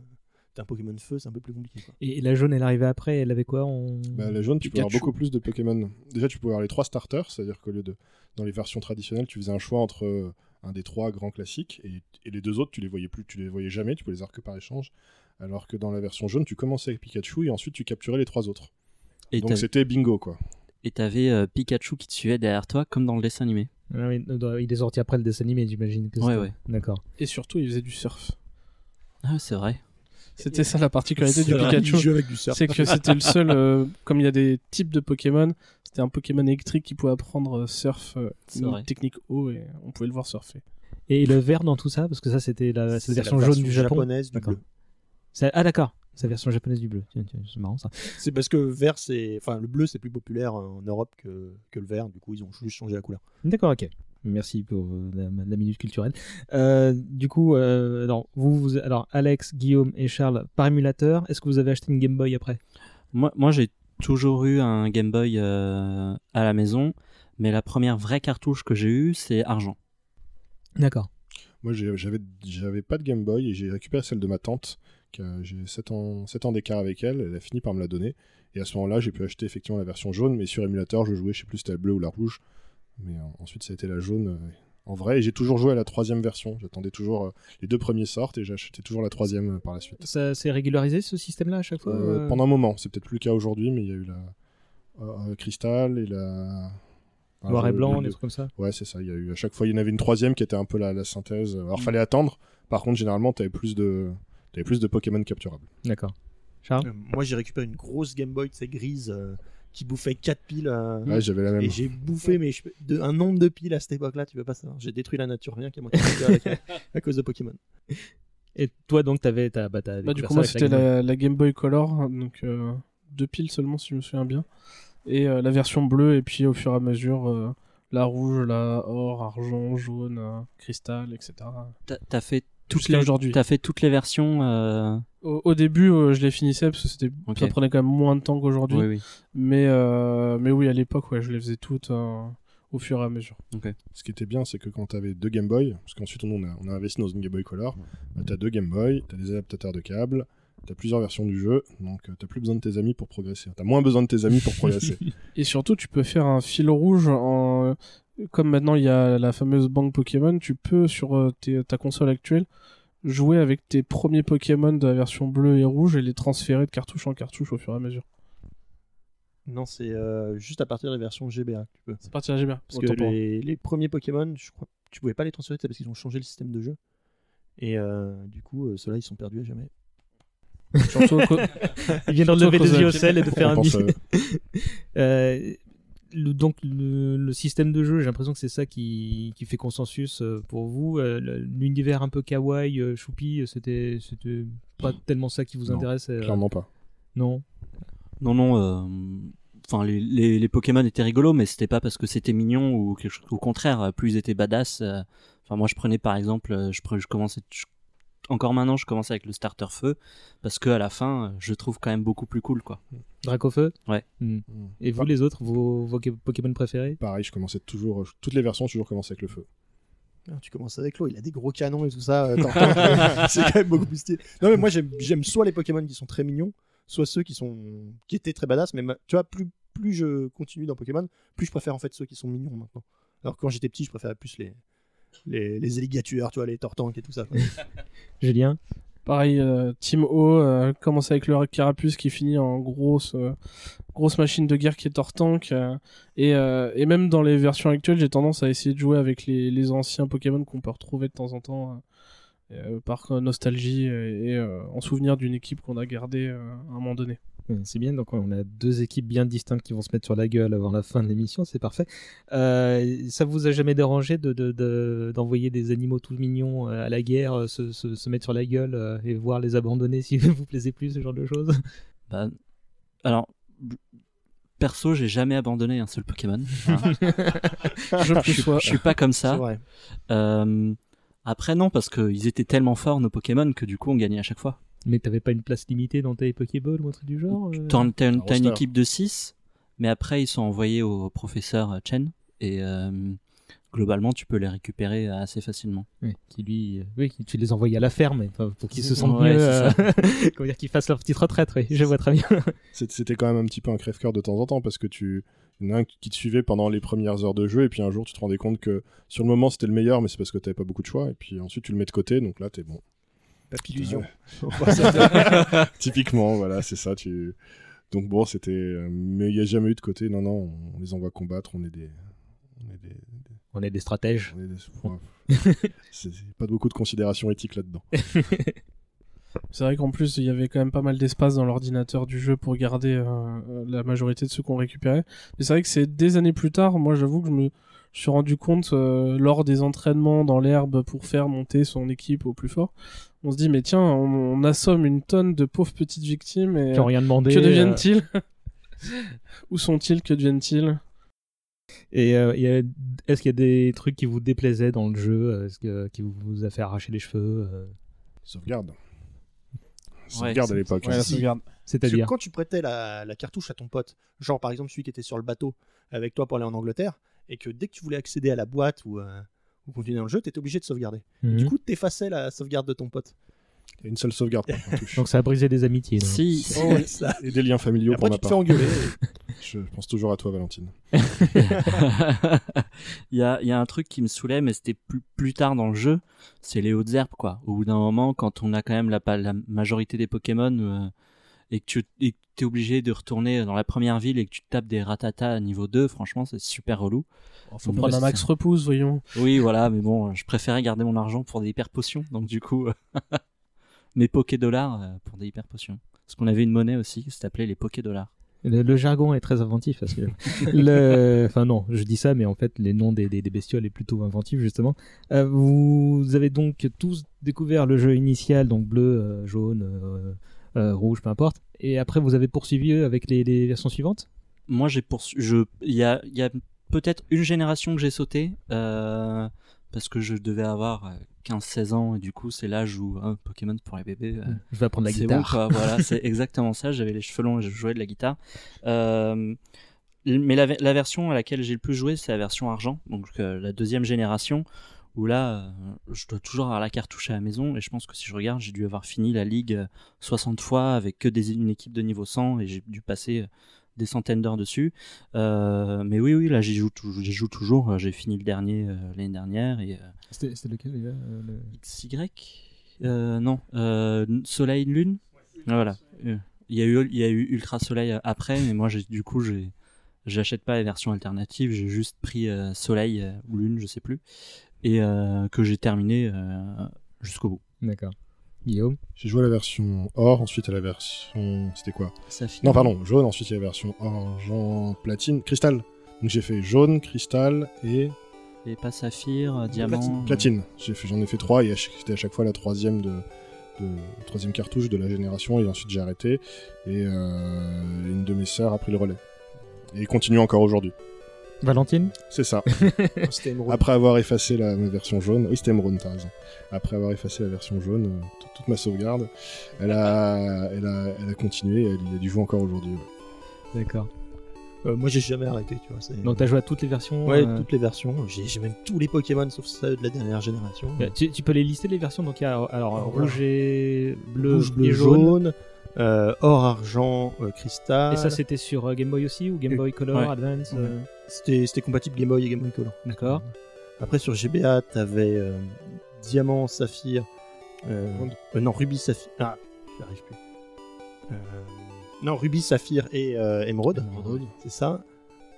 un Pokémon feu, c'est un peu plus compliqué. quoi. Et la jaune, elle arrivait après, elle avait quoi on... Bah, la jaune, tu peux avoir Pikachu. beaucoup plus de Pokémon. Déjà, tu pouvais avoir les trois starters, c'est-à-dire qu'au lieu de. Dans les versions traditionnelles, tu faisais un choix entre euh, un des trois grands classiques, et, et les deux autres, tu les voyais plus, tu les voyais jamais, tu pouvais les avoir que par échange. Alors que dans la version jaune, tu commençais avec Pikachu, et ensuite tu capturais les trois autres. Et Donc c'était bingo, quoi. Et t'avais euh, Pikachu qui te suivait derrière toi, comme dans le dessin animé. Ah oui, euh, il est sorti après le dessin animé, j'imagine. que ouais. D'accord. Et surtout, il faisait du surf. Ah, c'est vrai. C'était ça la particularité du Pikachu. il joue avec du surf. C'est que c'était le seul, euh, comme il y a des types de Pokémon, c'était un Pokémon électrique qui pouvait apprendre euh, surf, euh, une technique eau, et on pouvait le voir surfer. Et le vert dans tout ça, parce que ça, c'était la, version jaune du Japon. japonaise du bleu. C'est- Ah, d'accord. C'est la version japonaise du bleu. C'est marrant ça. C'est parce que vert, c'est, enfin, le bleu, c'est plus populaire en Europe que, que le vert. Du coup, ils ont juste changé la couleur. D'accord, ok. Merci pour euh, la, la minute culturelle. Euh, du coup, euh, alors, vous, vous- alors, Alex, Guillaume et Charles, par émulateur, est-ce que vous avez acheté une Game Boy après? Moi, moi j'ai toujours eu un Game Boy euh, à la maison, mais la première vraie cartouche que j'ai eue, c'est argent. D'accord. Moi, j'avais j'avais pas de Game Boy, et j'ai récupéré celle de ma tante. J'ai 7 ans, 7 ans d'écart avec elle, elle a fini par me la donner. Et à ce moment-là, j'ai pu acheter effectivement la version jaune, mais sur émulateur, je jouais, je sais plus si c'était la bleue ou la rouge. Mais euh, ensuite, ça a été la jaune euh, en vrai. Et j'ai toujours joué à la troisième version. J'attendais toujours euh, les deux premiers sortent et acheté toujours la troisième euh, par la suite. Ça s'est régularisé ce système-là à chaque fois Euh, euh Pendant un moment, c'est peut-être plus le cas aujourd'hui, mais il y a eu la euh, euh, Crystal et la. enfin, Noir et blanc, des trucs comme ça Ouais, c'est ça. Il y a eu à chaque fois, il y en avait une troisième qui était un peu la, la synthèse. Alors, Mm. fallait attendre. Par contre, généralement, t'avais plus de, t'avais plus de Pokémon capturables. D'accord. Charles Euh, moi, j'ai récupéré une grosse Game Boy, c'est grise, euh, qui bouffait 4 piles. euh, Ouais, j'avais la même. Et j'ai bouffé mais je- de, un nombre de piles à cette époque-là, tu peux pas savoir. J'ai détruit la nature, rien qu'à moi euh, à cause de Pokémon. Et toi, donc, t'avais. T'as, bah, t'as Bah, du coup, moi, c'était la, la Game Boy Color, donc euh, deux piles seulement, si je me souviens bien. Et euh, la version bleue, et puis au fur et à mesure, euh, la rouge, la or, argent, jaune, euh, cristal, etc. T'as t'as fait toutes les aujourd'hui. T'as fait toutes les versions. euh, Au, au début, euh, je les finissais parce que c'était, ça prenait quand même moins de temps qu'aujourd'hui. Oui, oui. Mais, euh, mais oui, à l'époque, ouais, je les faisais toutes euh, au fur et à mesure. Ce qui était bien, c'est que quand t'avais deux Game Boy, parce qu'ensuite on a, on a investi dans une Game Boy Color, bah, t'as deux Game Boy, t'as des adaptateurs de câbles, t'as plusieurs versions du jeu, donc t'as plus besoin de tes amis pour progresser. T'as moins besoin de tes amis pour progresser. Et surtout, tu peux faire un fil rouge en. Comme maintenant il y a la fameuse banque Pokémon, tu peux sur euh, tes- ta console actuelle jouer avec tes premiers Pokémon de la version bleue et rouge et les transférer de cartouche en cartouche au fur et à mesure. Non, c'est euh, juste à partir de la version GBA que tu peux. C'est parti à GBA. Parce que les, les premiers Pokémon, je crois, tu pouvais pas les transférer c'est parce qu'ils ont changé le système de jeu. Et euh, du coup, euh, ceux-là, ils sont perdus à jamais. Surtout au co- Il vient de lever de au sel et de faire un euh, Euh, le- donc le, le système de jeu, j'ai l'impression que c'est ça qui, qui fait consensus euh, pour vous. Euh, L'univers un peu kawaii, euh, choupi, c'était c'était pas tellement ça qui vous Non, intéresse. Clairement pas. Non? Non, non. euh, Enfin, les, les, les Pokémon étaient rigolos, mais c'était pas parce que c'était mignon ou quelque chose. Au contraire, plus ils étaient badass. euh, Enfin, moi, je prenais par exemple, je, pre- je commençais. je- Encore maintenant, je commençais avec le starter feu parce que à la fin, je trouve quand même beaucoup plus cool, quoi. Dracofeu Ouais. Hmm. Et vous, les autres, vos, vos Pokémon préférés Pareil, je commençais toujours, toutes les versions, toujours commencé avec le feu. Ah, tu commences avec l'eau, il a des gros canons et tout ça. euh, c'est quand même beaucoup plus stylé. Non, mais moi, j'aime soit les Pokémon qui sont très mignons, soit ceux qui sont qui étaient très badass. Mais ma- tu vois, plus, plus je continue dans Pokémon, plus je préfère en fait ceux qui sont mignons maintenant. Alors quand j'étais petit, je préférais plus les, les, les alligatures, tu vois, les tortanques et tout ça. Julien Pareil, euh, Team O euh, commence avec le Carapuce qui finit en grosse, euh, grosse machine de guerre qui est Tortank. euh, et, euh, et même dans les versions actuelles, j'ai tendance à essayer de jouer avec les, les anciens Pokémon qu'on peut retrouver de temps en temps par nostalgie et, et, euh, en souvenir d'une équipe qu'on a gardée euh, à un moment donné. Ouais, C'est bien, donc on a deux équipes bien distinctes qui vont se mettre sur la gueule avant la fin de l'émission, c'est parfait. Euh, ça vous a jamais dérangé de, de- de- d'envoyer des animaux tout mignons euh, à la guerre, euh, se, se- se mettre sur la gueule euh, et voir les abandonner si vous plaisez plus, ce genre de choses? Bah, alors, perso, j'ai jamais abandonné un seul Pokémon. Voilà. Je suis, je suis pas comme ça. C'est vrai. Euh, après, non, parce qu'ils étaient tellement forts, nos Pokémon, que du coup, on gagnait à chaque fois. Mais t'avais pas une place limitée dans tes Pokéballs ou un truc du genre euh T'as une, équipe de 6, mais après, ils sont envoyés au professeur Chen, et euh, globalement, tu peux les récupérer assez facilement. Oui, qui lui, euh, oui, qui- tu les envoyais à la ferme pour qu'ils se sentent Ouais, mieux, comment dire, qu'ils fassent leur petite retraite. Oui, je vois très bien. C'était quand même un petit peu un crève-cœur de temps en temps parce que tu. Il y en a un qui te suivait pendant les premières heures de jeu et puis un jour tu te rendais compte que sur le moment c'était le meilleur mais c'est parce que t'avais pas beaucoup de choix et puis ensuite tu le mets de côté donc là t'es bon. Papillusion. Typiquement voilà c'est ça tu. Donc bon c'était euh, mais il y a jamais eu de côté non non on les envoie combattre on est des on est des, On est des stratèges. on est des- ouais. c'est c'est pas beaucoup de considération éthique là-dedans. C'est vrai qu'en plus, il y avait quand même pas mal d'espace dans l'ordinateur du jeu pour garder euh, euh, la majorité de ceux qu'on récupérait. Mais c'est vrai que c'est des années plus tard, moi j'avoue que je me suis rendu compte euh, lors des entraînements dans l'herbe pour faire monter son équipe au plus fort. On se dit, mais tiens, on, on assomme une tonne de pauvres petites victimes et Qui ont rien demandé. que euh, deviennent-ils? Où sont-ils? Que deviennent-ils? Et euh, il y a- est-ce qu'il y a des trucs qui vous déplaisaient dans le jeu? Est-ce que qui vous a fait arracher les cheveux euh, Sauvegarde. Sauvegarde à c'est- l'époque. Ouais, sauvegarde. C'est-à-dire quand tu prêtais la, la cartouche à ton pote, genre par exemple celui qui était sur le bateau avec toi pour aller en Angleterre, et que dès que tu voulais accéder à la boîte ou, euh, ou continuer dans le jeu, t'étais obligé de sauvegarder. Mhm. Du coup, t'effaçais la sauvegarde de ton pote. Il y a une seule sauvegarde par cartouche. Donc ça a brisé des amitiés. donc. Si, Oh, ça. Et des liens familiaux Et après, pour ma tu te fais part. engueuler. Je pense toujours à toi Valentine. il, y a, il y a un truc qui me saoulait, mais c'était plus, plus tard dans le jeu, c'est les hautes herbes, quoi. Au bout d'un moment, quand on a quand même la, la majorité des Pokémon, euh, et que tu et que t'es obligé de retourner dans la première ville et que tu te tapes des ratatas à niveau 2, franchement, c'est super relou. Faut Donc, prendre ouais, un max repousse, voyons. Oui, voilà, mais bon, je préférais garder mon argent pour des hyper potions, donc du coup, mes Poké dollars euh, pour des hyper potions. Parce qu'on avait une monnaie aussi qui s'appelait les Poké dollars. Le, le jargon est très inventif parce que le, enfin non, je dis ça, mais en fait les noms des, des, des bestioles est plutôt inventif justement. Euh, vous avez donc tous découvert le jeu initial, donc bleu, euh, jaune, euh, euh, rouge, peu importe. Et après vous avez poursuivi avec les, les versions suivantes? Moi, j'ai poursu... je... il y a, y a peut-être une génération que j'ai sauté euh, parce que je devais avoir euh, 15-16 ans et du coup, c'est l'âge où hein, Pokémon pour les bébés. euh, Je vais apprendre la guitare. bon, quoi. voilà, c'est exactement ça. J'avais les cheveux longs et je jouais de la guitare. Euh, mais la, la version à laquelle j'ai le plus joué, c'est la version argent, donc euh, la deuxième génération, où là, euh, je dois toujours avoir la cartouche à la maison, et je pense que si je regarde, j'ai dû avoir fini la ligue euh, 60 fois avec que des, une équipe de niveau 100, et j'ai dû passer euh, des centaines d'heures dessus. Euh, mais oui, oui, là, j'y joue, joue toujours. Euh, J'ai fini le dernier euh, l'année dernière, et euh, C'était c'était lequel déjà euh, le- XY euh, Non, euh, Soleil Lune? Ah, Voilà. Euh, Il y a eu il y a eu Ultra Soleil euh, après, mais moi j'ai du coup j'ai j'achète pas les versions alternatives, j'ai juste pris euh, Soleil euh, ou Lune, je sais plus, et euh, que j'ai terminé euh, jusqu'au bout. D'accord. Guillaume? J'ai joué à la version or, ensuite à la version. C'était quoi? Saphir. Non, pardon, jaune, ensuite il y a la version argent, platine, cristal. Donc j'ai fait jaune, cristal et Et pas Saphir, euh, Diamant. platine. J'ai fait- J'en ai fait trois et à chaque- c'était à chaque fois la troisième de, de troisième cartouche de la génération et ensuite j'ai arrêté et euh, une de mes sœurs a pris le relais et continue encore aujourd'hui. Valentine. C'est ça. Après avoir effacé la ma version jaune, oui c'était Emeraude, t'as raison. Après avoir effacé la version jaune, euh, toute- toute ma sauvegarde, elle a, elle a, elle a continué, elle y a du jouer encore aujourd'hui. ouais. D'accord. Euh, moi, j'ai jamais arrêté, tu vois. Donc t'as joué à toutes les versions. Ouais, euh, toutes les versions. J'ai même tous les Pokémon sauf ceux de la dernière génération. tu, tu peux les lister les versions? Donc il y a alors rouge et bleu, Rouge, bleu, et jaune. jaune, euh, or, argent, euh, cristal. Et ça c'était sur euh, Game Boy aussi ou Game Boy Color ouais. Advance. euh, C'était c'était compatible Game Boy et Game Boy Color. D'accord. Après, sur GBA, t'avais euh, Diamant, Saphir. euh, euh, non, Ruby, Saphir. Ah, j'y arrive plus. Euh, non, Ruby, Saphir et euh, Émeraude. C'est ça.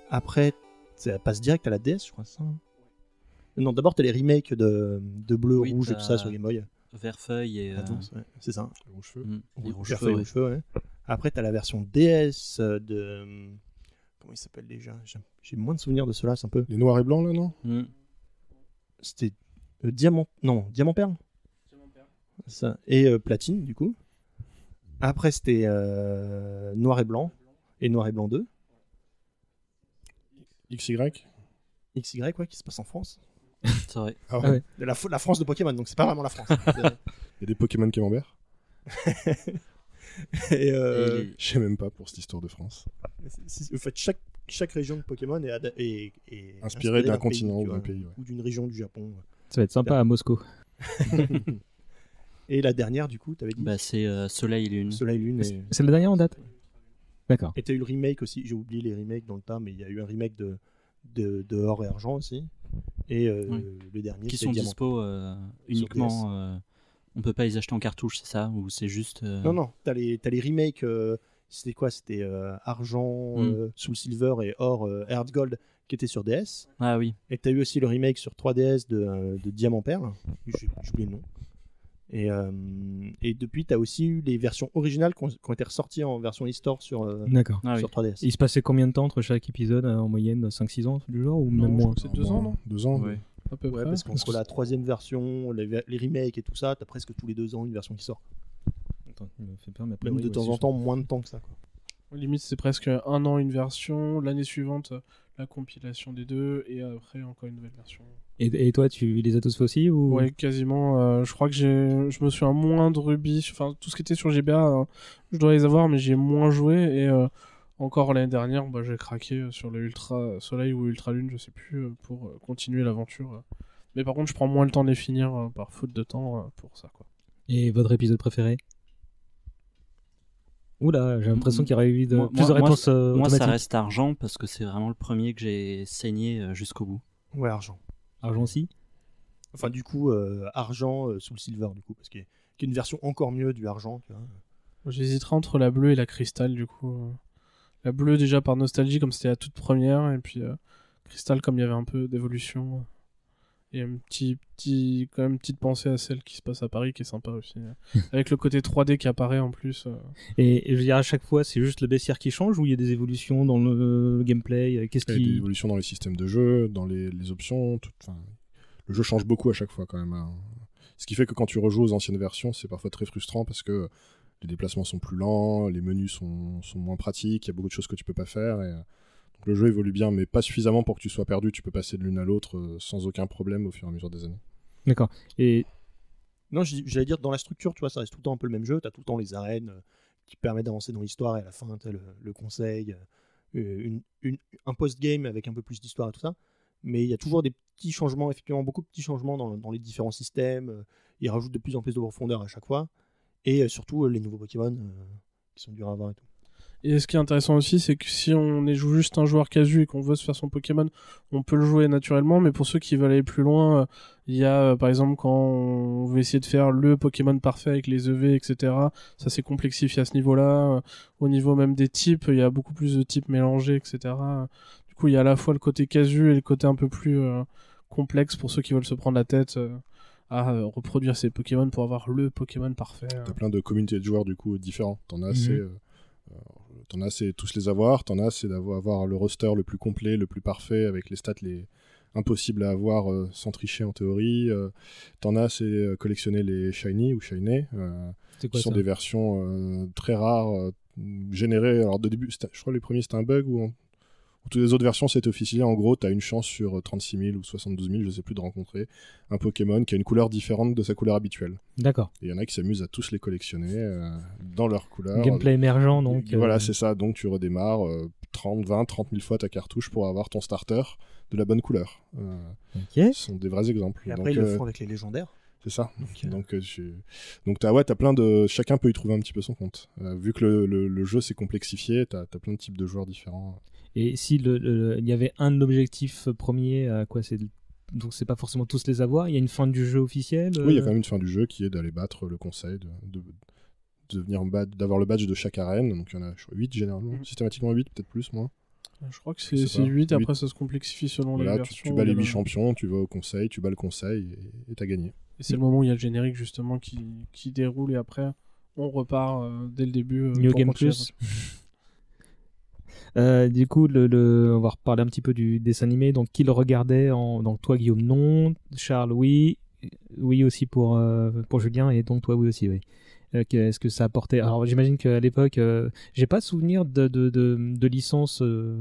Après, ça passe direct à la DS, je crois. Ça. Non, d'abord, t'as les remakes de, de Bleu, Oui, Rouge et tout ça sur Game Boy. Vert-feuille et. euh, Advance, ouais, c'est ça. Mm, Rouge feu, ouais. rouge feu, ouais. Après, t'as la version DS de. Comment il s'appelle déjà? J'ai- moins de souvenirs de cela, c'est un peu. Les noirs et blancs, là, non? Mm. C'était euh, Diamant. Non, Diamant Perle Ça. Et euh, Platine, du coup. Après, c'était euh, Noir et Blanc. Et Noir et Blanc 2. XY XY, ouais, qui se passe en France. C'est vrai. Ah Ah ouais. De La, la France de Pokémon, donc c'est pas vraiment la France. Il y a des Pokémon Camembert et euh, Et les- Je sais même pas pour cette histoire de France. en fait, chaque, chaque région de Pokémon est, ada- est- est Inspirée d'un continent ou d'un pays, ouais. Ou d'une région du Japon. Ça va être sympa à Moscou. Et la dernière, du coup, t'avais dit Bah, c'est euh, Soleil et Lune. Soleil Lune. Et C'est la dernière en date? D'accord. et t'as eu le remake aussi. J'ai oublié les remakes dans le tas, mais il y a eu un remake de, de, de Or et Argent aussi. Et euh, Oui. le dernier, Qui sont Diamant. dispo euh, uniquement. euh, on peut pas les acheter en cartouche, c'est ça? Ou c'est juste. euh, Non, non, t'as les, t'as les remakes. Euh, c'était quoi? C'était euh, Argent, Mm. euh, Soul Silver et Or, euh, Heart Gold qui étaient sur DS. Ah oui. Et t'as eu aussi le remake sur 3DS de, euh, de Diamant Perle. Oublié le nom. Et, euh, et depuis, t'as aussi eu les versions originales qui ont, qui ont été ressorties en version e-store sur, euh, D'accord. Ah oui. sur 3DS. Il se passait combien de temps entre chaque épisode euh, En moyenne 5-6 ans du genre Ou Non, même moins? c'est deux ans, non? Deux ans Ouais. À peu Ouais, près. parce qu'entre la troisième version, les, les remakes et tout ça, t'as presque tous les deux ans une version qui sort. Il me fait peur, mais après, Même oui, de ouais, temps en temps, moins de temps que ça. Quoi. Limite, c'est presque un an une version, l'année suivante la compilation des deux, et après encore une nouvelle version. Et, et toi, tu les as tous fait aussi ou... Ouais, quasiment. euh, je crois que j'ai, je me souviens moins de Ruby, enfin tout ce qui était sur GBA, euh, je dois les avoir, mais j'ai moins joué. Et euh, encore l'année dernière, bah, j'ai craqué euh, sur le Ultra Soleil ou Ultra Lune, je sais plus, pour euh, continuer l'aventure. Mais par contre, je prends moins le temps de les finir euh, par faute de temps euh, pour ça, quoi. Et votre épisode préféré? Oula, j'ai l'impression qu'il y aurait eu de, Moi- plus de moi- réponses euh, Moi, ça automatiques. reste argent parce que c'est vraiment le premier que j'ai saigné euh, jusqu'au bout. Ouais, argent. Argent aussi? Enfin, du coup, euh, argent euh, sous le silver, du coup, parce qu'il y y a une version encore mieux du argent. Tu vois. J'hésiterais entre la bleue et la cristal, du coup. euh. La bleue, déjà par nostalgie, comme c'était la toute première, et puis euh, cristal, comme il y avait un peu d'évolution. Et un petit, petit, quand même, une petite pensée à celle qui se passe à Paris, qui est sympa aussi. euh. Avec le côté 3D qui apparaît en plus. euh. Et, et je veux dire, à chaque fois, c'est juste le baissière qui change ou il y a des évolutions dans le gameplay euh, Qu'est-ce Il y a des qui. évolutions dans les systèmes de jeu, dans les, les options. tout- le jeu change beaucoup à chaque fois quand même. hein. Ce qui fait que quand tu rejoues aux anciennes versions, c'est parfois très frustrant parce que les déplacements sont plus lents, les menus sont, sont moins pratiques, il y a beaucoup de choses que tu peux pas faire. Et, euh, le jeu évolue bien, mais pas suffisamment pour que tu sois perdu. Tu peux passer de l'une à l'autre euh, sans aucun problème au fur et à mesure des années. D'accord. Et Non, j'allais dire, dans la structure, tu vois, ça reste tout le temps un peu le même jeu. Tu as tout le temps les arènes euh, qui permettent d'avancer dans l'histoire et à la fin, tu le, conseil, euh, un post-game avec un peu plus d'histoire et tout ça. Mais il y a toujours des petits changements, effectivement, beaucoup de petits changements dans, les différents systèmes. Ils rajoutent de plus en plus de profondeur à chaque fois. Et surtout, les nouveaux Pokémon qui sont durs à avoir et tout. Et ce qui est intéressant aussi, c'est que si on est juste un joueur casu et qu'on veut se faire son Pokémon, on peut le jouer naturellement. Mais pour ceux qui veulent aller plus loin, euh, il y a euh, par exemple quand on veut essayer de faire le Pokémon parfait avec les EV, etc. Ça s'est complexifié à ce niveau-là. Euh, Au niveau même des types, il y a beaucoup plus de types mélangés, etc. Du coup, il y a à la fois le côté casu et le côté un peu plus euh, complexe pour ceux qui veulent se prendre la tête euh, à reproduire ces Pokémon pour avoir le Pokémon parfait. T'as plein de communautés de joueurs du coup différents. T'en as, Mhm. euh, t'en as, c'est tous les avoir. T'en as, c'est d'avoir avoir le roster le plus complet, le plus parfait, avec les stats les impossibles à avoir euh, sans tricher en théorie. Euh, T'en as, c'est euh, collectionner les shiny ou shiny, C'est quoi qui sont des versions très rares générées. Alors de début, je crois que les premiers c'était un bug ou toutes les autres versions c'était officialisé. En gros, t'as une chance sur 36 000 ou 72 000, je sais plus, de rencontrer un Pokémon qui a une couleur différente de sa couleur habituelle. D'accord. Et il y en a qui s'amusent à tous les collectionner euh, dans leur couleur. Gameplay émergent, donc. Voilà, euh, c'est ça. Donc tu redémarres euh, 30, 20, 30 000 fois ta cartouche pour avoir ton starter de la bonne couleur. Euh, Ok. Ce sont des vrais exemples. Et après, Donc, ils le euh, font avec les légendaires. c'est ça. Donc, euh, Donc, euh, t'as ouais, as plein de. Chacun peut y trouver un petit peu son compte. Euh, vu que le, le- le jeu s'est complexifié, t'as as plein de types de joueurs différents. Et si le- le- il y avait un objectif premier, à quoi c'est donc c'est pas forcément tous les avoir. Il y a une fin du jeu officiel. Oui, il y a euh, quand même une fin du jeu qui est d'aller battre le conseil, de, d'avoir le badge de chaque arène. Donc il y en a 8 généralement, Mhm. systématiquement 8, peut-être plus, moins. Je crois que c'est sais c'est pas. 8, Huit. après ça se complexifie selon les Voilà, tu, versions. tu bats les il y en a- 8 champions, tu vas au conseil, tu bats le conseil et- t'as gagné. Et c'est le moment où il y a le générique justement qui, qui déroule et après on repart euh, dès le début. euh, New Game Plus. Euh, du coup, on va reparler un petit peu du dessin animé. Donc, qui le regardait. Donc, toi, Guillaume, non. Charles, oui. Oui aussi pour, euh, pour Julien. Et donc, toi, oui aussi, oui. Euh, Qu'est-ce que ça apportait Alors, j'imagine qu'à l'époque, euh, j'ai pas souvenir de, de, de, de licence. le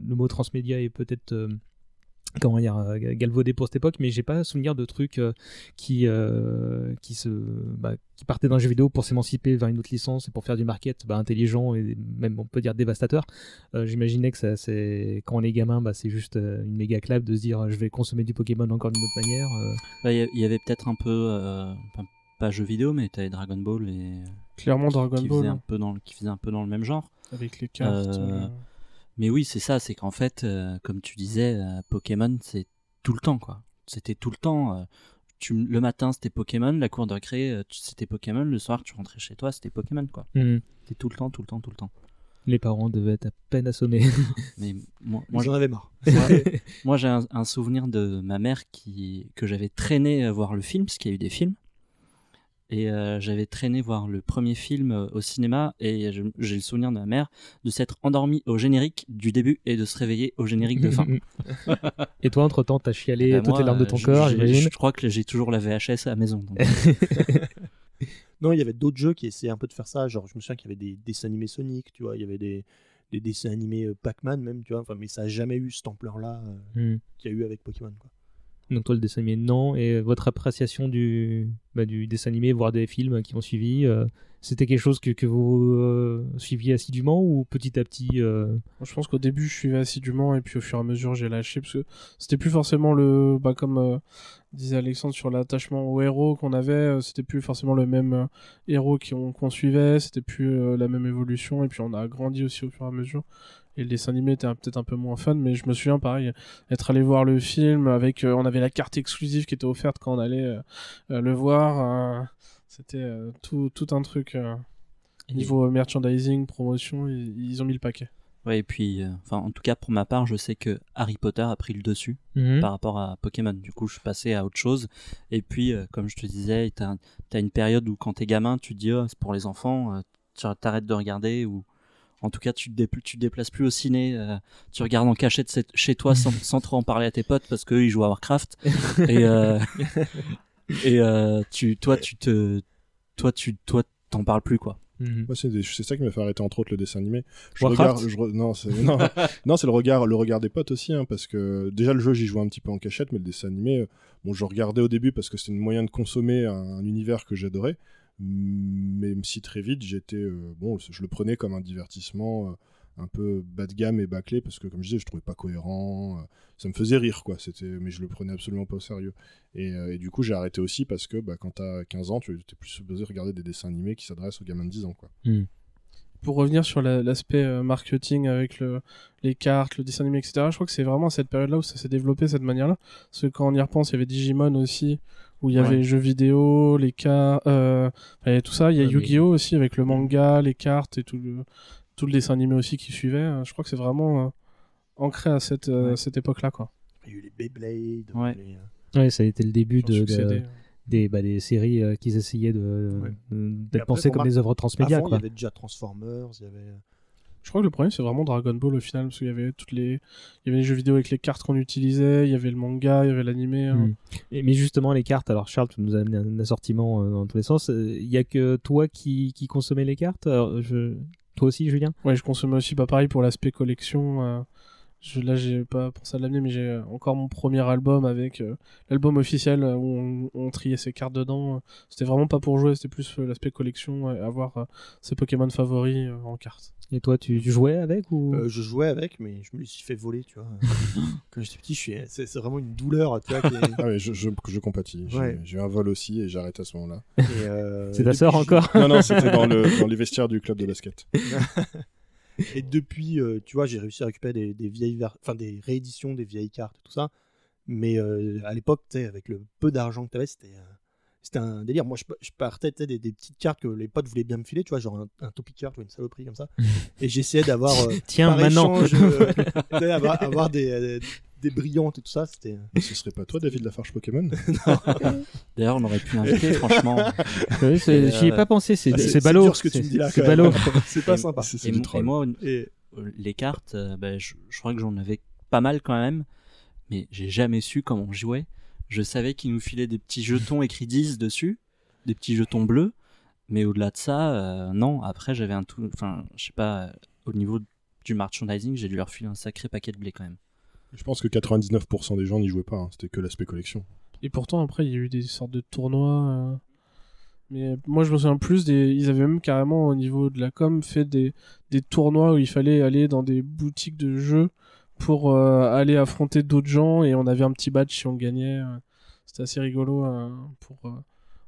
mot transmédia est peut-être. Comment dire, euh, galvaudé pour cette époque, mais j'ai pas souvenir de trucs euh, qui, euh, qui, se, bah, qui partaient d'un jeu vidéo pour s'émanciper vers une autre licence et pour faire du market bah, intelligent et même on peut dire dévastateur. Euh, J'imaginais que ça, c'est quand on est gamin, bah, c'est juste euh, une méga clap de se dire je vais consommer du Pokémon encore d'une autre manière. euh. Bah, Il y avait peut-être un peu, euh, pas jeu vidéo, mais t'avais Dragon Ball et Clairement Dragon qui Ball, faisait hein. un peu dans le, qui faisait un peu dans le même genre. Avec les cartes, Euh, euh. Mais oui, c'est ça, c'est qu'en fait, euh, comme tu disais, euh, Pokémon, c'est tout le temps, quoi. C'était tout le temps. euh, tu, le matin, c'était Pokémon, la cour de récré, euh, tu- c'était Pokémon, le soir, tu rentrais chez toi, c'était Pokémon, quoi. Mhm. C'était tout le temps, tout le temps, tout le temps. Les parents devaient être à peine assommés. Mais moi, Ils en avaient marre. Moi, moi, j'ai un, un souvenir de ma mère qui que j'avais traîné voir le film, parce qu'il y a eu des films. Et euh, j'avais traîné voir le premier film euh, au cinéma, et j'ai le souvenir de ma mère de s'être endormie au générique du début et de se réveiller au générique de fin. et toi, entre temps, t'as chialé Bah, toutes moi, les larmes de ton je- corps, j'imagine. Je crois que j'ai toujours la VHS à la maison. donc. Non, il y avait d'autres jeux qui essayaient un peu de faire ça. Genre, je me souviens qu'il y avait des dessins animés Sonic, tu vois, il y avait des, des dessins animés euh, Pac-Man même, tu vois. Enfin, mais ça a jamais eu cette ampleur-là euh, Hmm. qu'il y a eu avec Pokémon. Quoi. Donc toi le dessin animé non et votre appréciation du, bah, du dessin animé voire des films qui ont suivi euh, c'était quelque chose que, que vous euh, suiviez assidûment ou petit à petit euh, Je pense qu'au début, je suivais assidûment et puis au fur et à mesure, j'ai lâché parce que c'était plus forcément le, bah, comme disait Alexandre sur l'attachement au héros qu'on avait, c'était plus forcément le même héros qu'on suivait, c'était plus la même évolution et puis on a grandi aussi au fur et à mesure. Et le dessin animé était un- peut-être un peu moins fun, mais je me souviens pareil, être allé voir le film avec, euh, on avait la carte exclusive qui était offerte quand on allait euh, euh, le voir. euh, c'était euh, tout, tout un truc. euh, niveau merchandising, promotion, ils, ils ont mis le paquet. Ouais, et puis, euh, enfin, en tout cas, pour ma part, je sais que Harry Potter a pris le dessus Mhm. par rapport à Pokémon. Du coup, je suis passé à autre chose. Et puis, euh, comme je te disais, t'as as une période où, quand t'es gamin, tu te dis, oh, c'est pour les enfants, euh, tu t'arrêtes de regarder ou. En tout cas, tu te, dépl- tu te déplaces plus au ciné, euh, tu regardes en cachette chez- chez toi sans, sans trop en parler à tes potes parce qu'eux ils jouent à Warcraft. et euh, et euh, tu, toi, tu te, toi, tu, toi, t'en parles plus quoi. Moi, c'est des- ça qui m'a fait arrêter entre autres le dessin animé. Je Warcraft regarde, je re- non, c'est non, non, c'est le regard, le regard des potes aussi, hein, parce que déjà le jeu j'y jouais un petit peu en cachette, mais le dessin animé, bon, je regardais au début parce que c'était un moyen de consommer un, un univers que j'adorais, même si très vite j'étais, euh, bon, je le prenais comme un divertissement euh, un peu bas de gamme et bâclé parce que comme je disais, je trouvais pas cohérent, euh, ça me faisait rire quoi, c'était, mais je le prenais absolument pas au sérieux. Et, du coup j'ai arrêté aussi parce que bah, quand t'as 15 ans, tu es plus supposé regarder des dessins animés qui s'adressent aux gamins de 10 ans quoi. pour revenir sur la- l'aspect marketing avec le, les cartes, le dessin animé, etc., je crois que c'est vraiment à cette période-là où ça s'est développé de cette manière-là. Parce que quand on y repense, il y avait Digimon aussi, où il y avait Ouais. les jeux vidéo, les cartes, euh, enfin, il y a tout ça. Il y a Ouais, mais- Yu-Gi-Oh! aussi avec le manga, les cartes et tout le, tout le dessin animé aussi qui suivait. Euh, Je crois que c'est vraiment euh, ancré à cette, euh, Ouais. cette époque-là, quoi. Il y a eu les Beyblade. Ouais. les, euh, ouais ça a été le début de, de- des, bah, des séries euh, qu'ils essayaient de Ouais. de- Et d'être pensées comme Mar- des œuvres transmédia Avant, il y quoi avait déjà Transformers, il y avait. Je crois que le premier c'est vraiment Dragon Ball au final parce qu'il y avait toutes les il y avait les jeux vidéo avec les cartes qu'on utilisait, il y avait le manga, il y avait l'animé. hein. Mm. Et- mais justement, les cartes, alors Charles, tu nous as amené un assortiment euh, dans tous les sens. Il y a que toi qui, qui consommais les cartes? Alors, je... Toi aussi, Julien? Ouais, je consommais aussi pas pareil pour l'aspect collection. euh, je, là, j'ai pas pensé à l'amener, mais j'ai encore mon premier album avec euh, l'album officiel euh, où on, on triait ses cartes dedans. C'était vraiment pas pour jouer, c'était plus euh, l'aspect collection, euh, avoir euh, ses Pokémon favoris euh, en cartes. Et toi, tu, tu jouais avec ou? Euh, je jouais avec, mais je me suis fait voler, tu vois. Quand j'étais petit, je suis... c'est vraiment une douleur, tu vois. qui est- Ah ouais, je, je, je compatis. J'ai Ouais. j'ai eu un vol aussi et j'ai arrêté à ce moment-là. Et, euh, C'est ta sœur encore? Non, non, c'était dans, le, dans les vestiaires du club de basket. Et depuis, euh, tu vois, j'ai réussi à récupérer des, des vieilles, enfin des rééditions des vieilles cartes, tout ça. Mais euh, à l'époque, tu sais, avec le peu d'argent que tu avais, c'était euh, c'était un délire. Moi, je, je partais des, des petites cartes que les potes voulaient bien me filer, tu vois, genre un, un topic card, vois, une saloperie comme ça. Et j'essayais d'avoir. euh, Tiens, par maintenant. échange, avoir, avoir des, des brillantes et tout ça, c'était. Mais ce serait pas toi, David Lafarge Pokémon D'ailleurs, on aurait pu l'inviter, franchement. Oui, c'est- Et, J'y ai euh, pas pensé, c'est Ah, c'est- c'est c'est ballot. dur ce que tu c'est- me dis là, C'est ballot. C'est pas sympa. C'est c'est Et, et troll. moi, Et les cartes, euh, bah, je, je crois que j'en avais pas mal quand même, mais j'ai jamais su comment on jouait. Je savais qu'ils nous filaient des petits jetons écrits 10 dessus, des petits jetons bleus, mais au-delà de ça, euh, non. Après, j'avais un tout. Enfin, je sais pas, euh, au niveau du merchandising, j'ai dû leur filer un sacré paquet de blé quand même. Je pense que 99% des gens n'y jouaient pas, hein. c'était que l'aspect collection. Et pourtant, après, il y a eu des sortes de tournois. euh, Mais moi, je me souviens plus des. Ils avaient même carrément, au niveau de la com, fait des, des tournois où il fallait aller dans des boutiques de jeux pour euh, aller affronter d'autres gens et on avait un petit badge si on gagnait. euh. C'était assez rigolo euh, pour euh,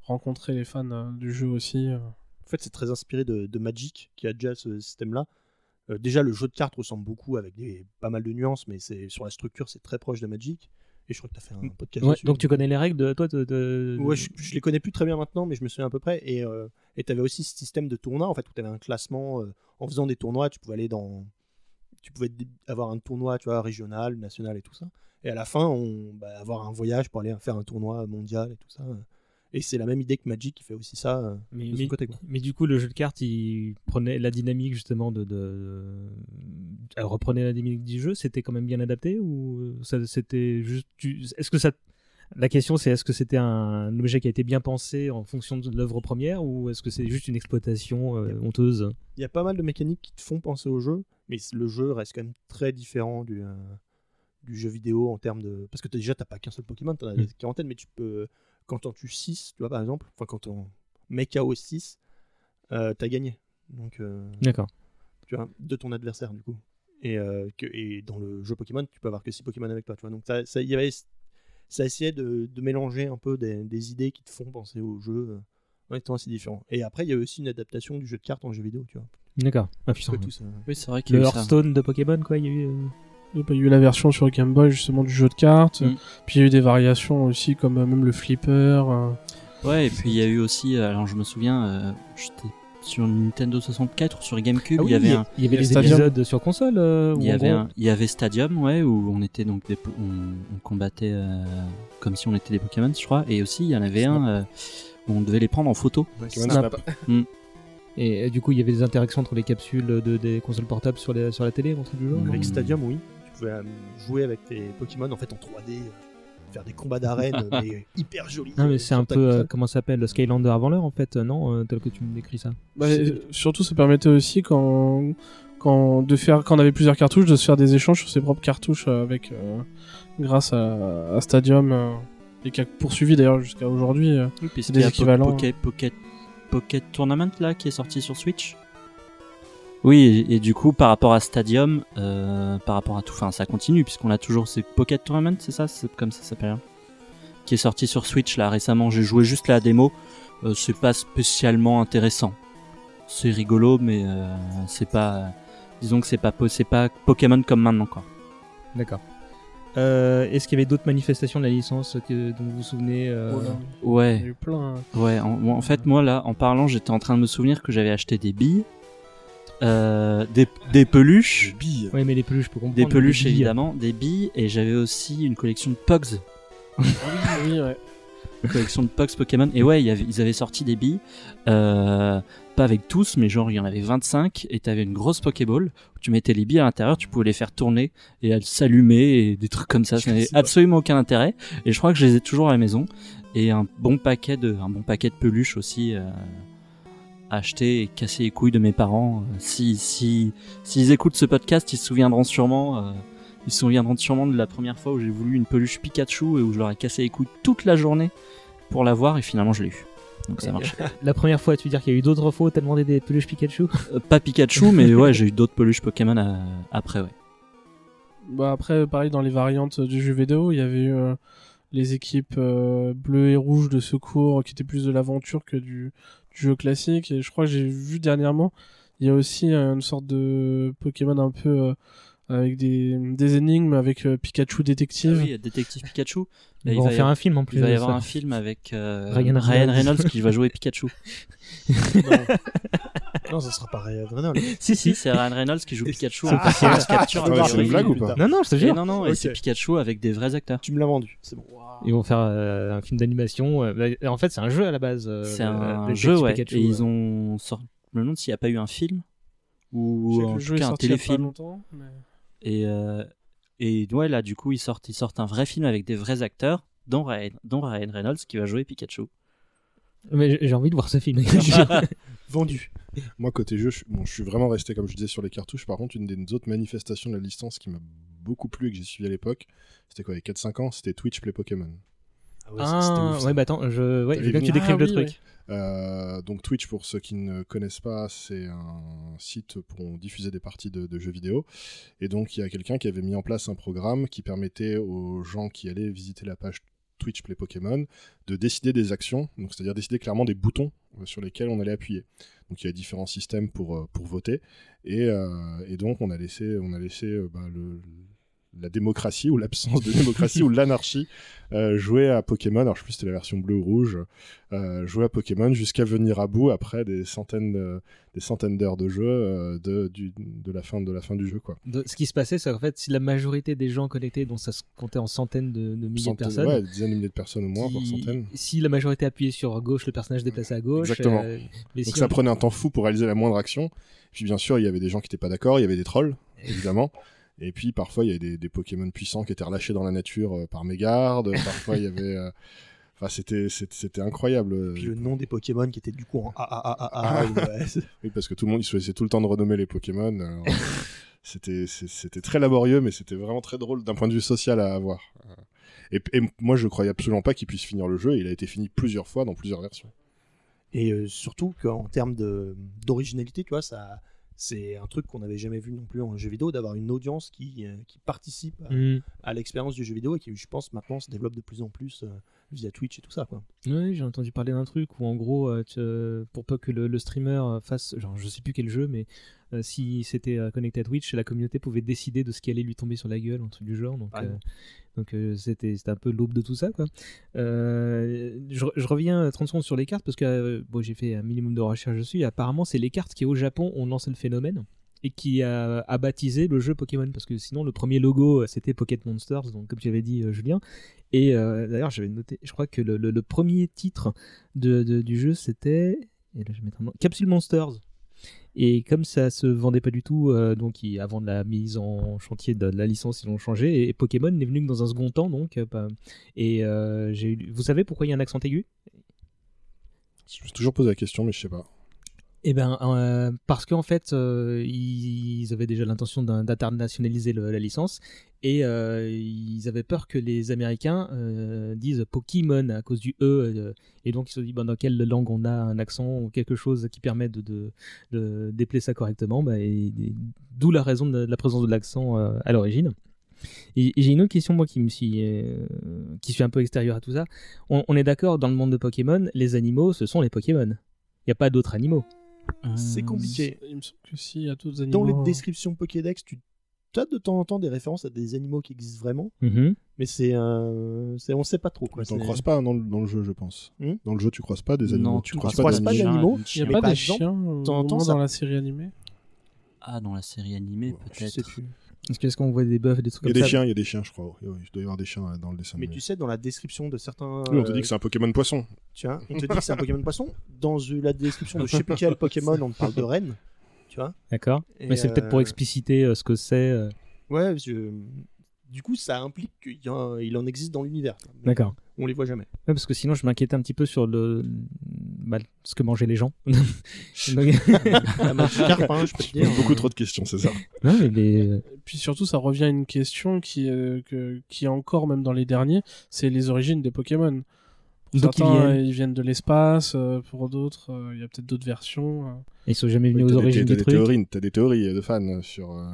rencontrer les fans euh, du jeu aussi. euh. En fait, c'est très inspiré de, de Magic, qui a déjà ce système-là. Euh, déjà, le jeu de cartes ressemble beaucoup avec des, pas mal de nuances, mais c'est sur la structure, c'est très proche de Magic. Et je crois que tu as fait un podcast Ouais, donc tu connais les règles de toi de, de- Ouais, je, je les connais plus très bien maintenant, mais je me souviens à peu près. Et euh, tu avais aussi ce système de tournoi, en fait, où tu avais un classement. euh, en faisant des tournois, tu pouvais aller dans. Tu pouvais avoir un tournoi, tu vois, régional, national et tout ça. Et à la fin, on, bah, avoir un voyage pour aller faire un tournoi mondial et tout ça. Et c'est la même idée que Magic qui fait aussi ça euh, Mais, de son mais- côté. Quoi. mais du coup, le jeu de cartes, il prenait la dynamique justement de. de... Elle reprenait la dynamique du jeu, c'était quand même bien adapté ou ça, c'était juste. Est-ce que ça. La question, c'est est-ce que c'était un objet qui a été bien pensé en fonction de l'œuvre première ou est-ce que c'est juste une exploitation euh, honteuse? Il y a pas mal de mécaniques qui te font penser au jeu, mais le jeu reste quand même très différent du, euh, du jeu vidéo en termes de. Parce que t'as- déjà, t'as pas qu'un seul Pokémon, t'en as des quarantaines, mais tu peux. Quand t'en tues 6, tu vois, par exemple, enfin, quand on met KO 6, euh, t'as gagné. Donc, euh, D'accord. tu vois, de ton adversaire, du coup. Et, euh, que, et dans le jeu Pokémon, tu peux avoir que 6 Pokémon avec toi, tu vois. Donc, ça, ça, il y avait, ça essayait de, de mélanger un peu des, des idées qui te font penser au jeu euh, en étant assez différent. Et après, il y a aussi une adaptation du jeu de cartes en jeu vidéo, tu vois. D'accord. Ah, putain. Tout ça- Oui, c'est vrai qu'il y Le a eu ça. Hearthstone de Pokémon, quoi, il y a eu. Euh, Il y a eu la version sur Game Boy justement du jeu de cartes. Mm. Puis il y a eu des variations aussi comme euh, même le flipper. euh. Ouais, et puis il y a eu aussi, alors je me souviens, euh, j'étais sur Nintendo 64 ou sur GameCube, Ah il y avait un. il y avait les Stadium. épisodes sur console. euh, Il y, avait un- il y avait Stadium, ouais, où on était donc des, on, on combattait euh, comme si on était des Pokémon, je crois. Et aussi, il y en avait un euh, où on devait les prendre en photo. Pokémon Snap. Snap. Et du coup, il y avait des interactions entre les capsules de, des consoles portables sur, les, sur la télé, un truc du genre. Mm. Avec Stadium, oui. Pouvais euh, jouer avec tes Pokémon en fait en 3D, euh, faire des combats d'arène, euh, mais hyper jolis. Non, mais euh, c'est sur un peu, euh, comment ça s'appelle, le Skylander avant l'heure, en fait, euh, non euh, Tel que tu me décris ça. Bah, euh, surtout, ça permettait aussi quand, quand, de faire, quand on avait plusieurs cartouches, de se faire des échanges sur ses propres cartouches euh, avec, euh, grâce à, à Stadium, euh, et qui a poursuivi d'ailleurs jusqu'à aujourd'hui. euh, Oui, des équivalents. Pocket, Pocket, Pocket Tournament là qui est sorti sur Switch. Oui, et, et du coup, par rapport à Stadium, euh, par rapport à tout, enfin, ça continue puisqu'on a toujours ces Pocket Tournament, c'est ça, c'est comme ça s'appelle, hein, qui est sorti sur Switch là récemment. J'ai joué juste la démo, euh, c'est pas spécialement intéressant. C'est rigolo, mais euh, c'est pas, disons que c'est pas, po- c'est pas Pokémon comme maintenant quoi. D'accord. Euh, Est-ce qu'il y avait d'autres manifestations de la licence que, dont vous vous souvenez euh, Oh Ouais. Il y a eu plein. hein. Ouais, en, en fait, moi là, en parlant, j'étais en train de me souvenir que j'avais acheté des billes, euh, des, des peluches, billes. Oui, mais les peluches, peux comprendre. des peluches évidemment, des billes, et j'avais aussi une collection de Pogs, oui, oui, ouais. une collection de Pogs Pokémon. Et ouais, il y avait- ils avaient sorti des billes, euh, pas avec tous, mais genre il y en avait 25, et t'avais une grosse Pokéball où tu mettais les billes à l'intérieur, tu pouvais les faire tourner et elles s'allumer et des trucs comme ça. Ça n'avait absolument aucun intérêt. Et je crois que je les ai toujours à la maison. Et un bon paquet de, un bon paquet de peluches aussi. Euh, acheté et cassé les couilles de mes parents. Euh, Si, si, s'ils écoutent ce podcast, ils se souviendront sûrement, euh, ils se souviendront sûrement de la première fois où j'ai voulu une peluche Pikachu et où je leur ai cassé les couilles toute la journée pour l'avoir et finalement je l'ai eu. Donc ça marche. La première fois, tu veux dire qu'il y a eu d'autres fois où t'as demandé des peluches Pikachu? Euh, pas Pikachu, mais ouais, j'ai eu d'autres peluches Pokémon euh, après, ouais. Bah après, pareil, dans les variantes du jeu vidéo, il y avait eu euh, les équipes euh, bleues et rouges de secours qui étaient plus de l'aventure que du, du jeu classique. Et je crois que j'ai vu dernièrement, il y a aussi euh, une sorte de Pokémon un peu, euh, avec des, des énigmes avec euh, Pikachu détective. Ah oui, détective Pikachu. Ils Et vont il en va y faire avoir- un film en plus Il va y avoir ça. un film avec euh, Ryan. Reynolds qui va jouer Pikachu. Non, ça sera pas Ryan Reynolds. Si, si. c'est Ryan Reynolds qui joue Pikachu C'est en. France Capture. C'est une blague ou pas Non, non, je te Et jure. non, non, et c'est Pikachu avec des vrais acteurs. Tu me l'as vendu, c'est bon. Ils vont faire euh, un film d'animation. euh, En fait, c'est un jeu à la base. euh, C'est un jeu, ouais. Pikachu, et ils ont sorti. Je me demande s'il n'y a pas eu un film ou en tout cas un téléfilm. mais- Et, euh, et ouais, là, du coup, ils sortent, ils sortent un vrai film avec des vrais acteurs, dont Ryan, dont Ryan Reynolds qui va jouer Pikachu. Mais j'ai- j'ai envie de voir ce film. Vendu. Moi, côté jeu, je, suis- bon, je suis vraiment resté, comme je disais, sur les cartouches. Par contre, une des autres manifestations de la licence qui m'a beaucoup plu et que j'ai suivi à l'époque, c'était quoi, il y a 4-5 ans C'était Twitch Play Pokémon. Ah ouais, Ah, ouf, ouais, bah attends, je, ouais, je T'avais veux bien que tu décrives Ah le oui, truc. Euh, donc Twitch, pour ceux qui ne connaissent pas, c'est un site pour diffuser des parties de, de jeux vidéo. Et donc il y a quelqu'un qui avait mis en place un programme qui permettait aux gens qui allaient visiter la page Twitch Play Pokémon de décider des actions, c'est-à-dire décider clairement des boutons euh, sur lesquels on allait appuyer. Donc il y a différents systèmes pour, euh, pour voter. Et, euh, et donc on a laissé, on a laissé bah, le, la démocratie ou l'absence de démocratie ou l'anarchie euh, jouer à Pokémon. Alors je sais plus si c'était la version bleu ou rouge. Euh, jouer à Pokémon jusqu'à venir à bout après des centaines de- des centaines d'heures de jeu euh, de, du- de la fin de la fin du jeu quoi. De- ce qui se passait, c'est qu'en fait, si la majorité des gens connectés, dont ça se comptait en centaines de, de milliers de personnes, ouais, des dizaines de milliers de personnes au moins, voire centaines. si la majorité appuyait sur gauche, le personnage déplaçait à gauche. Exactement. mais Donc si ça on- prenait un temps fou pour réaliser la moindre action. Puis bien sûr, il y avait des gens qui n'étaient pas d'accord, il y avait des trolls, évidemment. Et puis parfois, il y avait des, des Pokémon puissants qui étaient relâchés dans la nature euh, par mégarde. parfois, il y avait. euh, Enfin, c'était c'était incroyable. Puis le nom des Pokémon qui était du coup en AAAA. c'est- Oui, parce que tout le monde, il choisissait tout le temps de renommer les Pokémon. alors, c'était c'était très laborieux, mais c'était vraiment très drôle d'un point de vue social à avoir. Euh, Et, et moi, je croyais absolument pas qu'il puisse finir le jeu. Il a été fini plusieurs fois dans plusieurs versions. Et euh, surtout qu'en termes de- d'originalité, tu vois, ça, c'est un truc qu'on n'avait jamais vu non plus en jeu vidéo, d'avoir une audience qui, euh, qui participe à, Mm. à l'expérience du jeu vidéo et qui, je pense, maintenant se développe de plus en plus euh, via Twitch et tout ça. Quoi. Oui, j'ai entendu parler d'un truc où en gros, euh, euh, pour pas que le, le streamer euh, fasse, genre je sais plus quel jeu, mais euh, si c'était connecté à Twitch, la communauté pouvait décider de ce qui allait lui tomber sur la gueule, un truc du genre. Donc, Ah euh, donc c'était un peu l'aube de tout ça, quoi. Je, je reviens euh, 30 secondes sur les cartes parce que bon, j'ai fait un minimum de recherche dessus. Et apparemment, c'est les cartes qui au Japon ont lancé le phénomène et qui a, baptisé le jeu Pokémon. Parce que sinon le premier logo euh, c'était Pocket Monsters donc comme tu avais dit euh, Julien. Et euh, d'ailleurs j'avais noté je crois que le, premier titre de, du jeu c'était et là je vais mettre un Capsule Monsters. Et comme ça se vendait pas du tout donc avant de la mise en chantier de, la licence ils l'ont changé. Et, Pokémon n'est venu que dans un second temps donc et vous savez pourquoi il y a un accent aigu? Je me suis toujours posé la question, mais je sais pas. Eh ben, euh, parce qu'en fait, euh, ils avaient déjà l'intention d'internationaliser la licence et euh, ils avaient peur que les Américains disent Pokémon à cause du E et donc ils se dit ben, dans quelle langue on a un accent ou quelque chose qui permet de, de, ça correctement, bah, et- d'où la raison de la présence de l'accent à l'origine. Et, j'ai une autre question moi qui me suis qui suis un peu extérieure à tout ça. On, on est d'accord dans le monde de Pokémon, les animaux ce sont les Pokémon. Il n'y a pas d'autres animaux. C'est Euh, compliqué. Il me semble que si, il y a d'autres Dans les descriptions Pokédex, tu as de temps en temps des références à des animaux qui existent vraiment, Mhm. mais c'est un... c'est- on sait pas trop. Quoi. Mais t'en croises pas dans le, dans le jeu, je pense. Hmm dans le jeu, tu croises pas des Non, animaux. tu tu croises croises pas d'animaux. Il n'y a pas des chiens de au temps en temps, moins ça- dans la série animée Ah, dans la série animée, Je sais peut-être. Est-ce que- est-ce qu'on voit des bœufs, des trucs Il y a comme des ça chiens, il y a des chiens, je crois. Oui, oui, il doit y avoir des chiens euh, dans le dessin. Mais tu sais, dans la description de certains. Oui, on te dit que c'est un Pokémon poisson. Tu vois, on te dit que c'est un Pokémon poisson. Dans la description de je sais plus quel Pokémon, on te parle de reine. Tu vois D'accord. Mais c'est peut-être pour euh, expliciter euh, ce que c'est. euh. Ouais, je- du coup, ça implique qu'il en existe dans l'univers. D'accord. On les voit jamais. Ouais, parce que sinon, je m'inquiétais un petit peu sur le bah, ce que mangeaient les gens. Donc- hein, je peux te dire. beaucoup trop de questions, c'est ça. non, mais les- Et puis surtout, ça revient à une question qui, euh, que- qui est encore même dans les derniers, c'est les origines des Pokémon. Pour qu'ils certains, viennent. ils viennent de l'espace, euh, pour d'autres, euh, il y a peut-être d'autres versions. euh. ils sont jamais venus aux des- origines des truc. théories, T'as des théories de fans sur euh,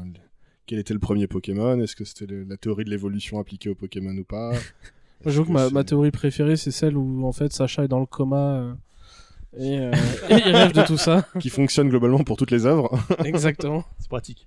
quel était le premier Pokémon. Est-ce que c'était le- la théorie de l'évolution appliquée au Pokémon ou pas? j'avoue que ma, théorie préférée, c'est celle où en fait Sacha est dans le coma euh, et, euh, et il rêve de tout ça. Qui fonctionne globalement pour toutes les œuvres. Exactement. C'est pratique.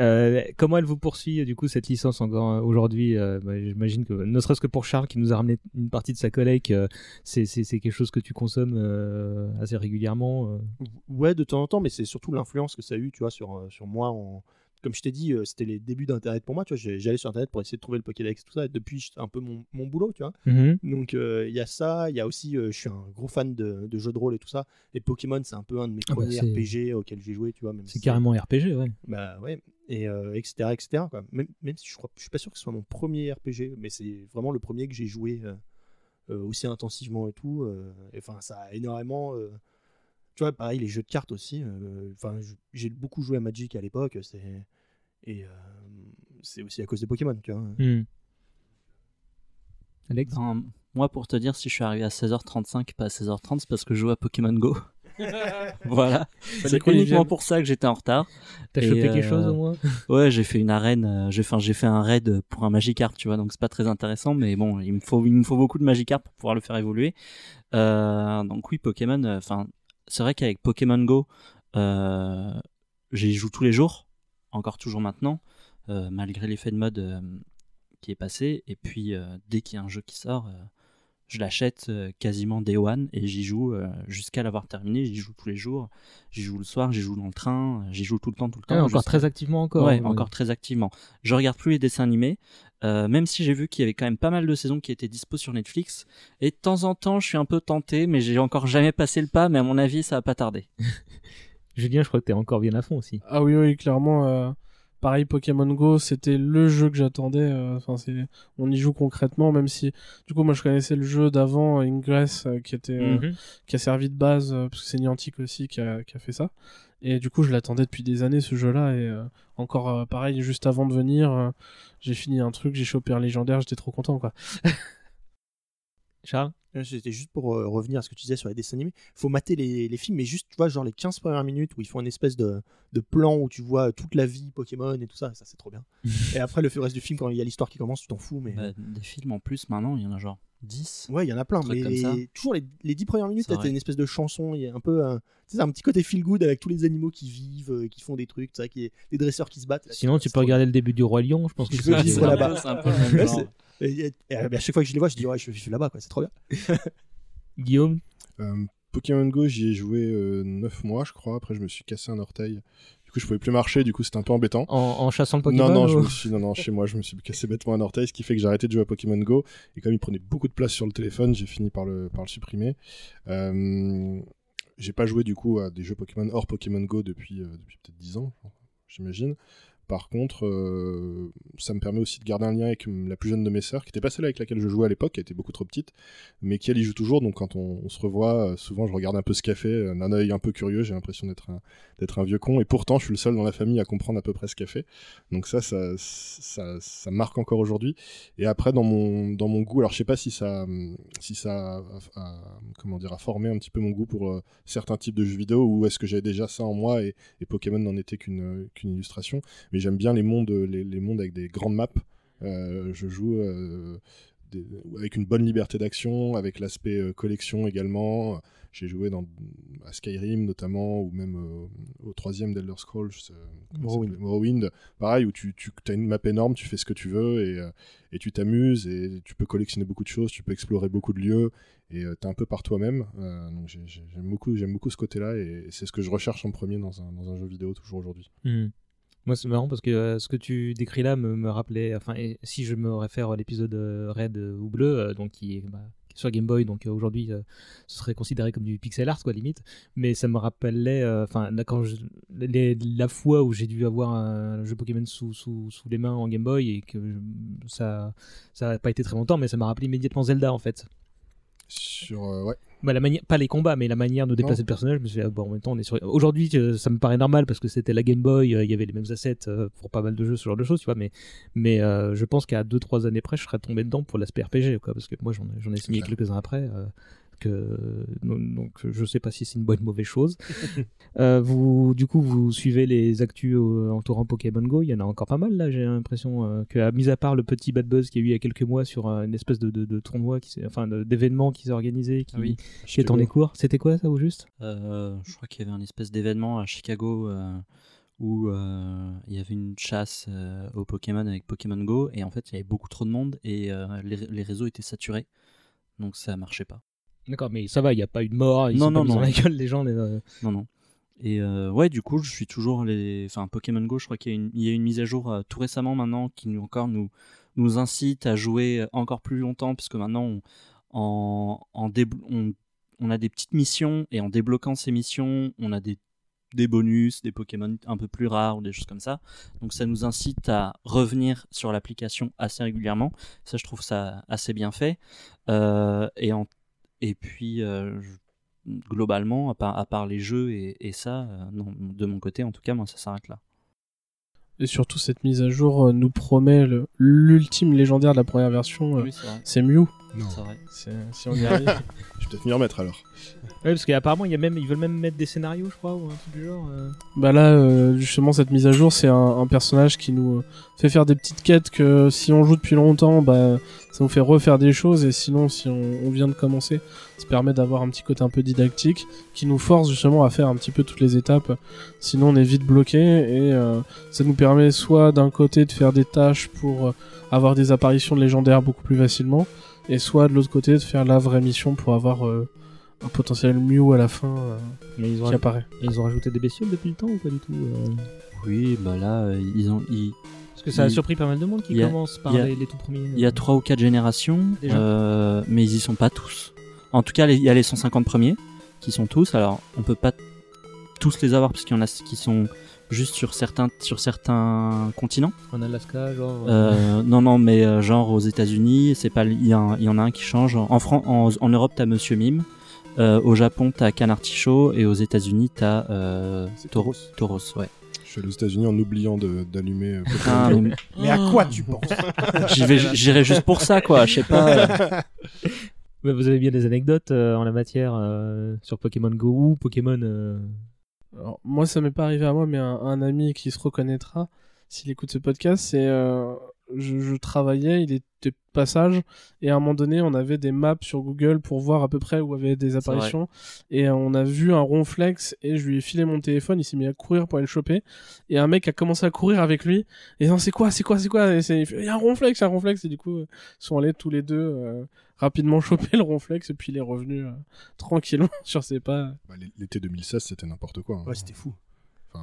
Euh, comment elle vous poursuit du coup cette licence encore aujourd'hui euh, bah, J'imagine que ne serait-ce que pour Charles qui nous a ramené une partie de sa collègue, euh, c'est quelque chose que tu consommes euh, assez régulièrement. euh? Ouais, de temps en temps, mais c'est surtout l'influence que ça a eu, tu vois, sur, sur moi. En... Comme je t'ai dit, euh, c'était les débuts d'Internet pour moi, tu vois. j'ai- J'allais sur Internet pour essayer de trouver le Pokédex, tout ça. Et depuis, c'est un peu mon, mon boulot, tu vois. Mhm. Donc, euh, il y a ça. Il y a aussi, euh, je suis un gros fan de, de jeux de rôle et tout ça. Et Pokémon, c'est un peu un de mes Ah bah, premiers RPG auxquels j'ai joué, tu vois. C'est si carrément RPG, ouais. Bah ouais. Et euh, etc. etc. Quoi. Même, même si je crois, je suis pas sûr que ce soit mon premier RPG, mais c'est vraiment le premier que j'ai joué aussi intensivement et tout. et Enfin, ça a énormément. Tu vois, pareil, les jeux de cartes aussi. euh, Enfin, j'ai beaucoup joué à Magic à l'époque. C'est et euh, c'est aussi à cause de Pokémon, tu vois. Hmm. Alex? Ben, moi, pour te dire, si je suis arrivé à 16h35 pas à 16h30, c'est parce que je joue à Pokémon Go. voilà. C'est uniquement pour ça que j'étais en retard. T'as chopé quelque euh, chose au moins? Ouais, j'ai fait une arène, euh, j'ai enfin, j'ai fait un raid pour un Magikarp, tu vois, donc c'est pas très intéressant, mais bon, il me faut, il me faut beaucoup de Magikarp pour pouvoir le faire évoluer. Euh, donc oui, Pokémon, euh, enfin, c'est vrai qu'avec Pokémon Go, euh, j'y joue tous les jours, encore toujours maintenant, euh, malgré l'effet de mode euh, qui est passé, et puis dès qu'il y a un jeu qui sort, je l'achète euh, quasiment day one et j'y joue euh, jusqu'à l'avoir terminé. J'y joue tous les jours. J'y joue le soir, j'y joue dans le train, j'y joue tout le temps, tout le temps. Encore très activement encore. Ouais, encore très activement. Je regarde plus les dessins animés, euh, même si j'ai vu qu'il y avait quand même pas mal de saisons qui étaient dispo sur Netflix. Et de temps en temps, je suis un peu tenté, mais j'ai encore jamais passé le pas. Mais à mon avis, ça va pas tarder. Julien, je crois que t'es encore bien à fond aussi. Ah oui, oui, clairement. euh, pareil, Pokémon Go, c'était le jeu que j'attendais. euh, Enfin, c'est, on y joue concrètement, même si, du coup, moi, je connaissais le jeu d'avant, Ingress, euh, qui était, euh, Mhm. qui a servi de base, euh, parce que c'est Niantic aussi qui a, qui a fait ça. Et du coup, je l'attendais depuis des années, ce jeu-là. Et euh, encore, euh, pareil, juste avant de venir, euh, j'ai fini un truc, j'ai chopé un légendaire, j'étais trop content, quoi. Charles C'était juste pour euh, revenir à ce que tu disais sur les dessins animés. faut mater les, les films, mais juste, tu vois, genre les 15 premières minutes où ils font une espèce de, de plan où tu vois toute la vie Pokémon et tout ça, ça c'est trop bien. et après, le reste du film, quand il y a l'histoire qui commence, tu t'en fous, mais. Bah, des films en plus, maintenant, il y en a genre 10. Ouais, il y en a plein, truc mais comme les- ça. toujours les, les 10 premières minutes, C'est t'as une espèce de chanson, il y a un peu un, un petit côté feel good avec tous les animaux qui vivent, euh, qui font des trucs, tu sais, qui, des dresseurs qui se battent. Sinon, tu peux regarder le début du Roi Lion, je pense que c'est- là-bas. Et, et- et à chaque fois que je les vois, je dis ouais, je, je suis là-bas, quoi, c'est trop bien. Guillaume Euh, Pokémon Go, j'y ai joué 9 mois, je crois. Après, je me suis cassé un orteil. Du coup, je pouvais plus marcher. Du coup, c'était un peu embêtant. en, en chassant le Pokémon Non, non, je me suis, non, non, chez moi, je me suis cassé bêtement un orteil, ce qui fait que j'ai arrêté de jouer à Pokémon Go. Et comme il prenait beaucoup de place sur le téléphone, j'ai fini par le, par le supprimer. Euh, j'ai pas joué du coup à des jeux Pokémon hors Pokémon Go depuis, euh, depuis peut-être 10 ans, j'imagine. Par contre, euh, ça me permet aussi de garder un lien avec la plus jeune de mes sœurs, qui était pas celle avec laquelle je jouais à l'époque, qui était beaucoup trop petite, mais qui elle y joue toujours. Donc quand on, se revoit, euh, souvent je regarde un peu ce qu'elle fait, d'un œil un peu curieux. J'ai l'impression d'être un, d'être un vieux con, et pourtant je suis le seul dans la famille à comprendre à peu près ce qu'elle fait. Donc ça, ça, ça, marque encore aujourd'hui. Et après, dans mon, dans mon goût, alors je sais pas si ça, si ça, a, a- comment dire, a formé un petit peu mon goût pour euh, certains types de jeux vidéo, ou est-ce que j'avais déjà ça en moi et, et Pokémon n'en était qu'une qu'une illustration. Mais j'aime bien les mondes, les, les mondes avec des grandes maps. Euh, je joue euh, des- avec une bonne liberté d'action, avec l'aspect euh, collection également. J'ai joué dans, à Skyrim notamment, ou même euh, au troisième d'Elder Scrolls, euh, Morrowind. Pareil, où tu, tu as une map énorme, tu fais ce que tu veux et, euh, et tu t'amuses et tu peux collectionner beaucoup de choses, tu peux explorer beaucoup de lieux et tu es un peu par toi-même. Donc j'ai- j'ai- j'aime beaucoup, j'aime beaucoup ce côté-là et c'est ce que je recherche en premier dans un, dans un jeu vidéo toujours aujourd'hui. Mhm. Moi, c'est marrant parce que euh, ce que tu décris là me, me rappelait. Enfin, si je me réfère à l'épisode euh, Red euh, ou Bleu, donc qui est, bah, qui est sur Game Boy, donc aujourd'hui, ce serait considéré comme du pixel art, quoi, limite. Mais ça me rappelait, enfin, quand je- la fois où j'ai dû avoir un jeu Pokémon sous, sous, sous les mains en Game Boy et que ça, ça a pas été très longtemps, mais ça m'a rappelé immédiatement Zelda en fait. Sur, ouais. Bah, la manière, pas les combats, mais la manière de déplacer Non. le personnage. Je me suis dit, ah, bon, en même temps, on est sur. Aujourd'hui, ça me paraît normal parce que c'était la Game Boy, euh, il y avait les mêmes assets euh, pour pas mal de jeux, ce genre de choses, tu vois. Mais, mais euh, je pense qu'à 2-3 années près, je serais tombé dedans pour l'aspect RPG, quoi. Parce que moi, j'en ai, ai signé quelques-uns après. Euh, donc, je sais pas si c'est une bonne ou mauvaise chose. Euh, vous, du coup, vous suivez les actus euh, entourant Pokémon Go. Il y en a encore pas mal là. J'ai l'impression euh, que, à mis à part le petit bad buzz qu'il y a eu il y a quelques mois sur euh, une espèce de, de, de tournoi, qui enfin d'événement qui s'est organisé, qui, Ah oui. qui est en cours. C'était quoi ça au juste? Je crois qu'il y avait un espèce d'événement à Chicago où euh, il y avait une chasse euh, au Pokémon avec Pokémon Go et en fait il y avait beaucoup trop de monde et euh, les, les réseaux étaient saturés donc ça marchait pas. D'accord, mais ça va, il n'y a pas eu de mort, ils Non, sont non, pas mis non. dans la gueule des gens. les, euh, Non non. Et euh, ouais du coup je suis toujours les enfin Pokémon Go je crois qu'il y a une, il y a une mise à jour euh, tout récemment maintenant qui nous encore nous nous incite à jouer encore plus longtemps puisque maintenant on, en, en déblo- on, on a des petites missions et en débloquant ces missions on a des des bonus, des Pokémon un peu plus rares ou des choses comme ça. Donc ça nous incite à revenir sur l'application assez régulièrement. Ça, je trouve ça assez bien fait. Euh, et, en, et puis, euh, je- globalement, à part, à part les jeux et, et ça, euh, non, de mon côté, en tout cas, moi, ça s'arrête là. Et surtout, cette mise à jour euh, nous promet l'ultime légendaire de la première version. Oui, c'est Mew. Non. C'est vrai. Si on y arrive. Je vais peut-être m'y remettre alors. Ouais, parce qu'apparemment, il y a même, ils veulent même mettre des scénarios, je crois, ou un truc du genre. euh. Bah là, euh, justement, cette mise à jour, c'est un, un personnage qui nous euh, fait faire des petites quêtes que si on joue depuis longtemps, bah, ça nous fait refaire des choses. Et sinon, si on, on vient de commencer, ça permet d'avoir un petit côté un peu didactique qui nous force justement à faire un petit peu toutes les étapes. Sinon, on est vite bloqué et euh, ça nous permet soit d'un côté de faire des tâches pour euh, avoir des apparitions de légendaires beaucoup plus facilement, et soit de l'autre côté de faire la vraie mission pour avoir euh, un potentiel Mew à la fin euh, Mais ils ont, qui apparaît. et ils ont rajouté des bestioles depuis le temps ou pas du tout euh Oui, bah là, euh, ils ont, ils- Parce que ça a surpris pas mal de monde qui a- commence par a- les, les tout premiers. il y a euh. trois ou quatre générations, Déjà euh, mais ils y sont pas tous. En tout cas, il y a les 150 premiers qui sont tous. Alors, on peut pas tous les avoir parce qu'il y en a qui sont juste sur certains sur certains continents. En Alaska, genre. euh, Euh, non, non, mais euh, genre aux États-Unis, c'est pas, il y, en a un qui change. En, Fran- en, en Europe, t'as Monsieur Mime. Euh, au Japon, t'as Canartichaud. Et aux États-Unis, t'as euh, C'est Tauros. Tauros. Ouais. Je suis allé aux États-Unis en oubliant de- d'allumer. euh, Pokémon Ah, mais Mais à quoi tu penses? J'y vais, j'irai juste pour ça, quoi. Je sais pas. euh, mais vous avez bien des anecdotes euh, en la matière euh, sur Pokémon Go ou Pokémon. Alors, moi, ça m'est pas arrivé à moi, mais un, un ami qui se reconnaîtra s'il écoute ce podcast, c'est euh, je, je travaillais, il était passage, et à un moment donné, on avait des maps sur Google pour voir à peu près où avait des apparitions, et on a vu un ronflex, et je lui ai filé mon téléphone, il s'est mis à courir pour aller le choper, et un mec a commencé à courir avec lui, et non, c'est quoi, c'est quoi, c'est quoi, et c'est- il y a un ronflex, il y a un ronflex, et du coup, ils sont allés tous les deux euh, rapidement choper le ronflex, et puis il est revenu euh, tranquillement sur ses pas. Bah, L'été 2016, c'était n'importe quoi. hein. Ouais, c'était fou.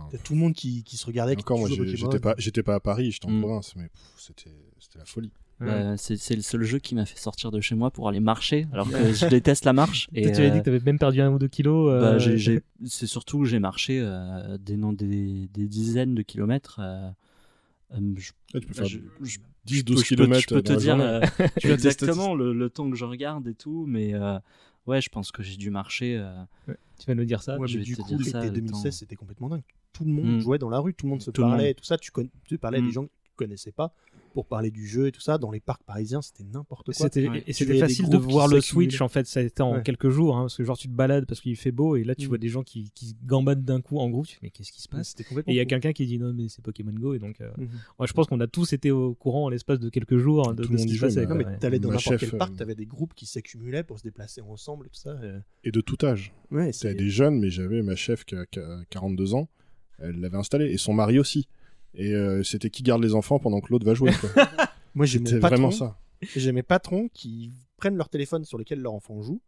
Enfin, tout le monde qui, qui se regardait. qui encore, moi, j'étais pas, j'étais pas à Paris, j'étais en Mm. province, mais c'était, c'était la folie. bah, c'est, c'est le seul jeu qui m'a fait sortir de chez moi pour aller marcher, alors que je déteste la marche. Et, tu avais dit euh, que t'avais même perdu un ou deux kilos. euh, Bah, j'ai- j'ai- c'est surtout que j'ai marché euh, des, non, des, des dizaines de kilomètres. je, Ouais, tu peux faire je- je- 10, je peux- 12 je peux- km. Je peux te dire euh, exactement le, le temps que je regarde et tout, mais euh, ouais, je pense que j'ai dû marcher. euh, Tu vas nous dire ça. Ouais, je mais vais du te coup, dire l'été ça, le 2016, temps. c'était complètement dingue. Tout le monde Mm. jouait dans la rue, tout le monde se Tout parlait, monde. et tout ça. Tu, con- tu parlais Mm. des gens que tu connaissais pas pour parler du jeu et tout ça. Dans les parcs parisiens, c'était n'importe quoi. C'était, Ouais. et c'était facile de voir le switch en fait, ça a été en Ouais. quelques jours, hein, parce que genre tu te balades parce qu'il fait beau et là tu Mm. vois des gens qui, qui se gambadent d'un coup en groupe, tu fais mais qu'est-ce qui se passe? Et il y a quelqu'un qui dit non mais c'est Pokémon Go et donc euh, Mhm. moi, je pense qu'on a tous été au courant en l'espace de quelques jours de, Tout ce monde qui se passait. Non, mais t'allais dans n'importe quel parc, euh, t'avais des groupes qui s'accumulaient pour se déplacer ensemble et tout ça. Et de tout âge. Ouais, C'était c'est des jeunes, mais j'avais ma chef qui a, qui a 42 ans, elle l'avait installé, et son mari aussi. Et euh, c'était qui garde les enfants pendant que l'autre va jouer. quoi. Moi, j'ai C'était mon patron, vraiment ça. j'ai mes patrons qui prennent leur téléphone sur lequel leur enfant joue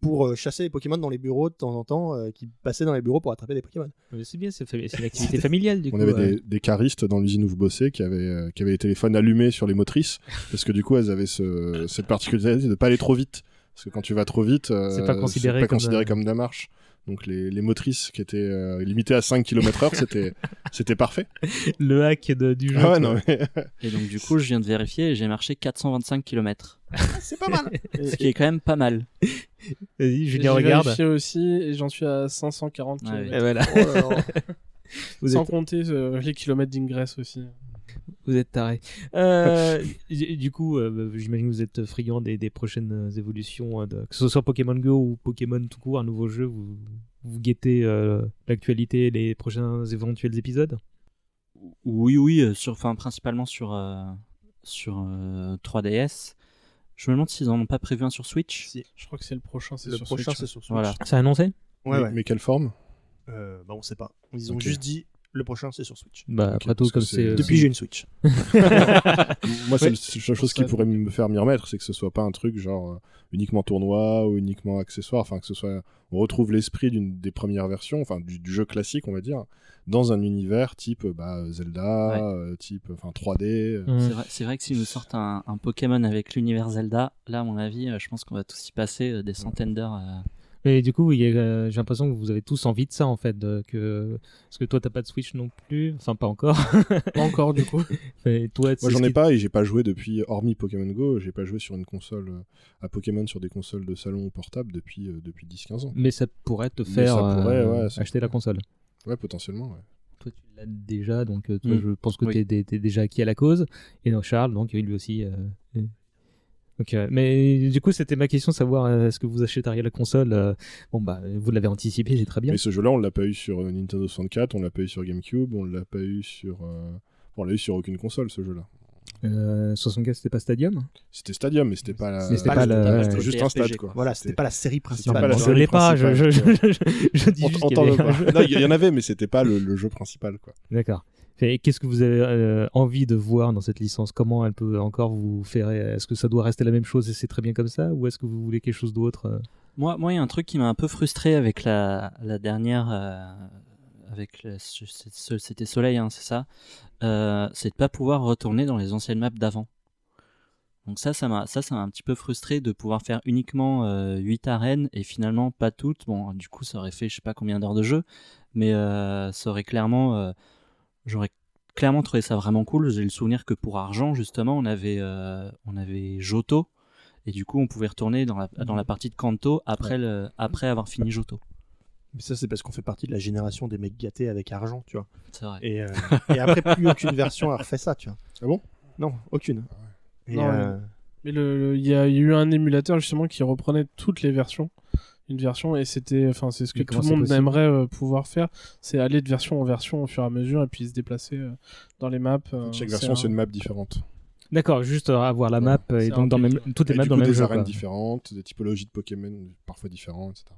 pour euh, chasser les Pokémon dans les bureaux de temps en temps, euh, qui passaient dans les bureaux pour attraper des Pokémon. C'est bien, c'est, une activité familiale du coup. On avait ouais. des, des caristes dans l'usine où je bossais qui avaient, euh, qui avaient les téléphones allumés sur les motrices, parce que du coup, elles avaient ce- cette particularité de ne pas aller trop vite. Parce que quand tu vas trop vite, euh, C'est pas considéré pas comme, considéré euh, comme de la marche. Donc les, les motrices qui étaient euh, limitées à 5 km/h, c'était, c'était parfait. le hack de- du jeu. Ah ouais, quoi. non, mais- Et donc, du coup, je viens de vérifier et j'ai marché 425 km. C'est pas mal. Ce qui est quand même pas mal. Vas-y, J'ai Julien regarde. vérifié aussi et j'en suis à 540 Ouais, km. Et voilà. Oh. Vous Sans êtes, compter euh, les kilomètres d'ingress aussi. Vous êtes taré. Euh, du coup, euh, j'imagine que vous êtes friand des, des prochaines euh, évolutions, euh, de, que ce soit Pokémon Go ou Pokémon tout court, un nouveau jeu. Vous, vous guettez euh, l'actualité et les prochains éventuels épisodes? Oui, oui, sur, enfin, principalement sur, euh, sur euh, 3DS. Je me demande s'ils en ont pas prévu un sur Switch. Si. Je crois que c'est le prochain, c'est Le sur prochain, Switch. c'est sur Switch. Voilà. C'est annoncé? Ouais, mais, ouais. mais quelle forme? Euh, bah, on sait pas. Ils ont juste dit Le prochain, c'est sur Switch. Bah, après tout, comme c'est- euh, Depuis, j'ai une Switch. Moi, c'est Ouais. la seule chose qui pourrait me faire m'y remettre, c'est que ce soit pas un truc genre euh, uniquement tournoi ou uniquement accessoire, enfin que ce soit, on retrouve l'esprit d'une des premières versions, enfin du, du jeu classique, on va dire, dans un univers type bah, Zelda, euh, type, enfin 3D. euh. Mm. C'est vrai, vrai que s'ils nous sortent un, un Pokémon avec l'univers Zelda, là, à mon avis, euh, je pense qu'on va tous y passer euh, des centaines d'heures. Mais du coup, il euh, j'ai l'impression que vous avez tous envie de ça en fait, de- que parce que toi t'as pas de Switch non plus, enfin pas encore. Pas encore, du coup. Et toi, Moi, j'en ai qui- pas et j'ai pas joué depuis, hormis Pokémon Go, j'ai pas joué sur une console euh, à Pokémon sur des consoles de salon portable depuis, euh, depuis 10-15 ans. Mais ça pourrait te faire ça pourrait, euh, ouais, ça acheter la console. Ouais, potentiellement, ouais. Toi, tu l'as déjà, donc toi, Mm. je pense que Oui. t'es déjà acquis à la cause. Et donc Charles, donc lui aussi. euh, Donc, euh, mais du coup, c'était ma question, savoir euh, est-ce que vous achèteriez la console euh, Bon, bah, vous l'avez anticipé, c'est très bien. Mais ce jeu-là, on l'a pas eu sur euh, Nintendo 64, on l'a pas eu sur GameCube, on l'a pas eu sur. bon, on l'a eu sur aucune console, ce jeu-là. Euh, 64, c'était pas Stadium C'était Stadium, mais c'était pas la. C'était pas ouais, C'était juste un stade, quoi. Voilà, c'était pas la série principale. pas la je série l'ai pas, je, je, je, principale, je- je dis On- juste on qu'il y t'en avait veut un pas. jeu. Non, il y en avait, mais c'était pas le, le jeu principal, quoi. D'accord. Et qu'est-ce que vous avez euh, envie de voir dans cette licence? Comment elle peut encore vous faire Est-ce que ça doit rester la même chose et c'est très bien comme ça? Ou est-ce que vous voulez quelque chose d'autre euh? Moi, moi, il y a un truc qui m'a un peu frustré avec la, la dernière. Avec ce- c'était Soleil, hein, c'est ça. Euh, c'est de pas pouvoir retourner dans les anciennes maps d'avant. Donc ça, ça m'a, ça, ça m'a un petit peu frustré de pouvoir faire uniquement euh, 8 arènes et finalement pas toutes. Bon, du coup, ça aurait fait je sais pas combien d'heures de jeu, mais euh, ça aurait clairement, euh, j'aurais clairement trouvé ça vraiment cool. J'ai le souvenir que pour argent, justement, on avait, on avait Johto et du coup, on pouvait retourner dans la, dans la partie de Kanto après, le, après avoir fini Johto. Mais ça, c'est parce qu'on fait partie de la génération des mecs gâtés avec argent, tu vois. C'est vrai. Et, euh, et après, plus aucune version a refait ça, tu vois. Ah bon? Non, aucune. Et, Non, euh, Mais le- le- il y, a il y a eu un émulateur justement qui reprenait toutes les versions. Une version, et c'était. Enfin, c'est ce que Mais tout le monde aimerait euh, pouvoir faire. C'est aller de version en version au fur et à mesure et puis se déplacer euh, dans les maps. euh, Chaque c'est version, un- c'est une map différente. D'accord, juste avoir la map et donc dans même, toutes les Et maps du dans coup, le même des jeu. arènes quoi. différentes, des typologies de Pokémon parfois différentes, etc.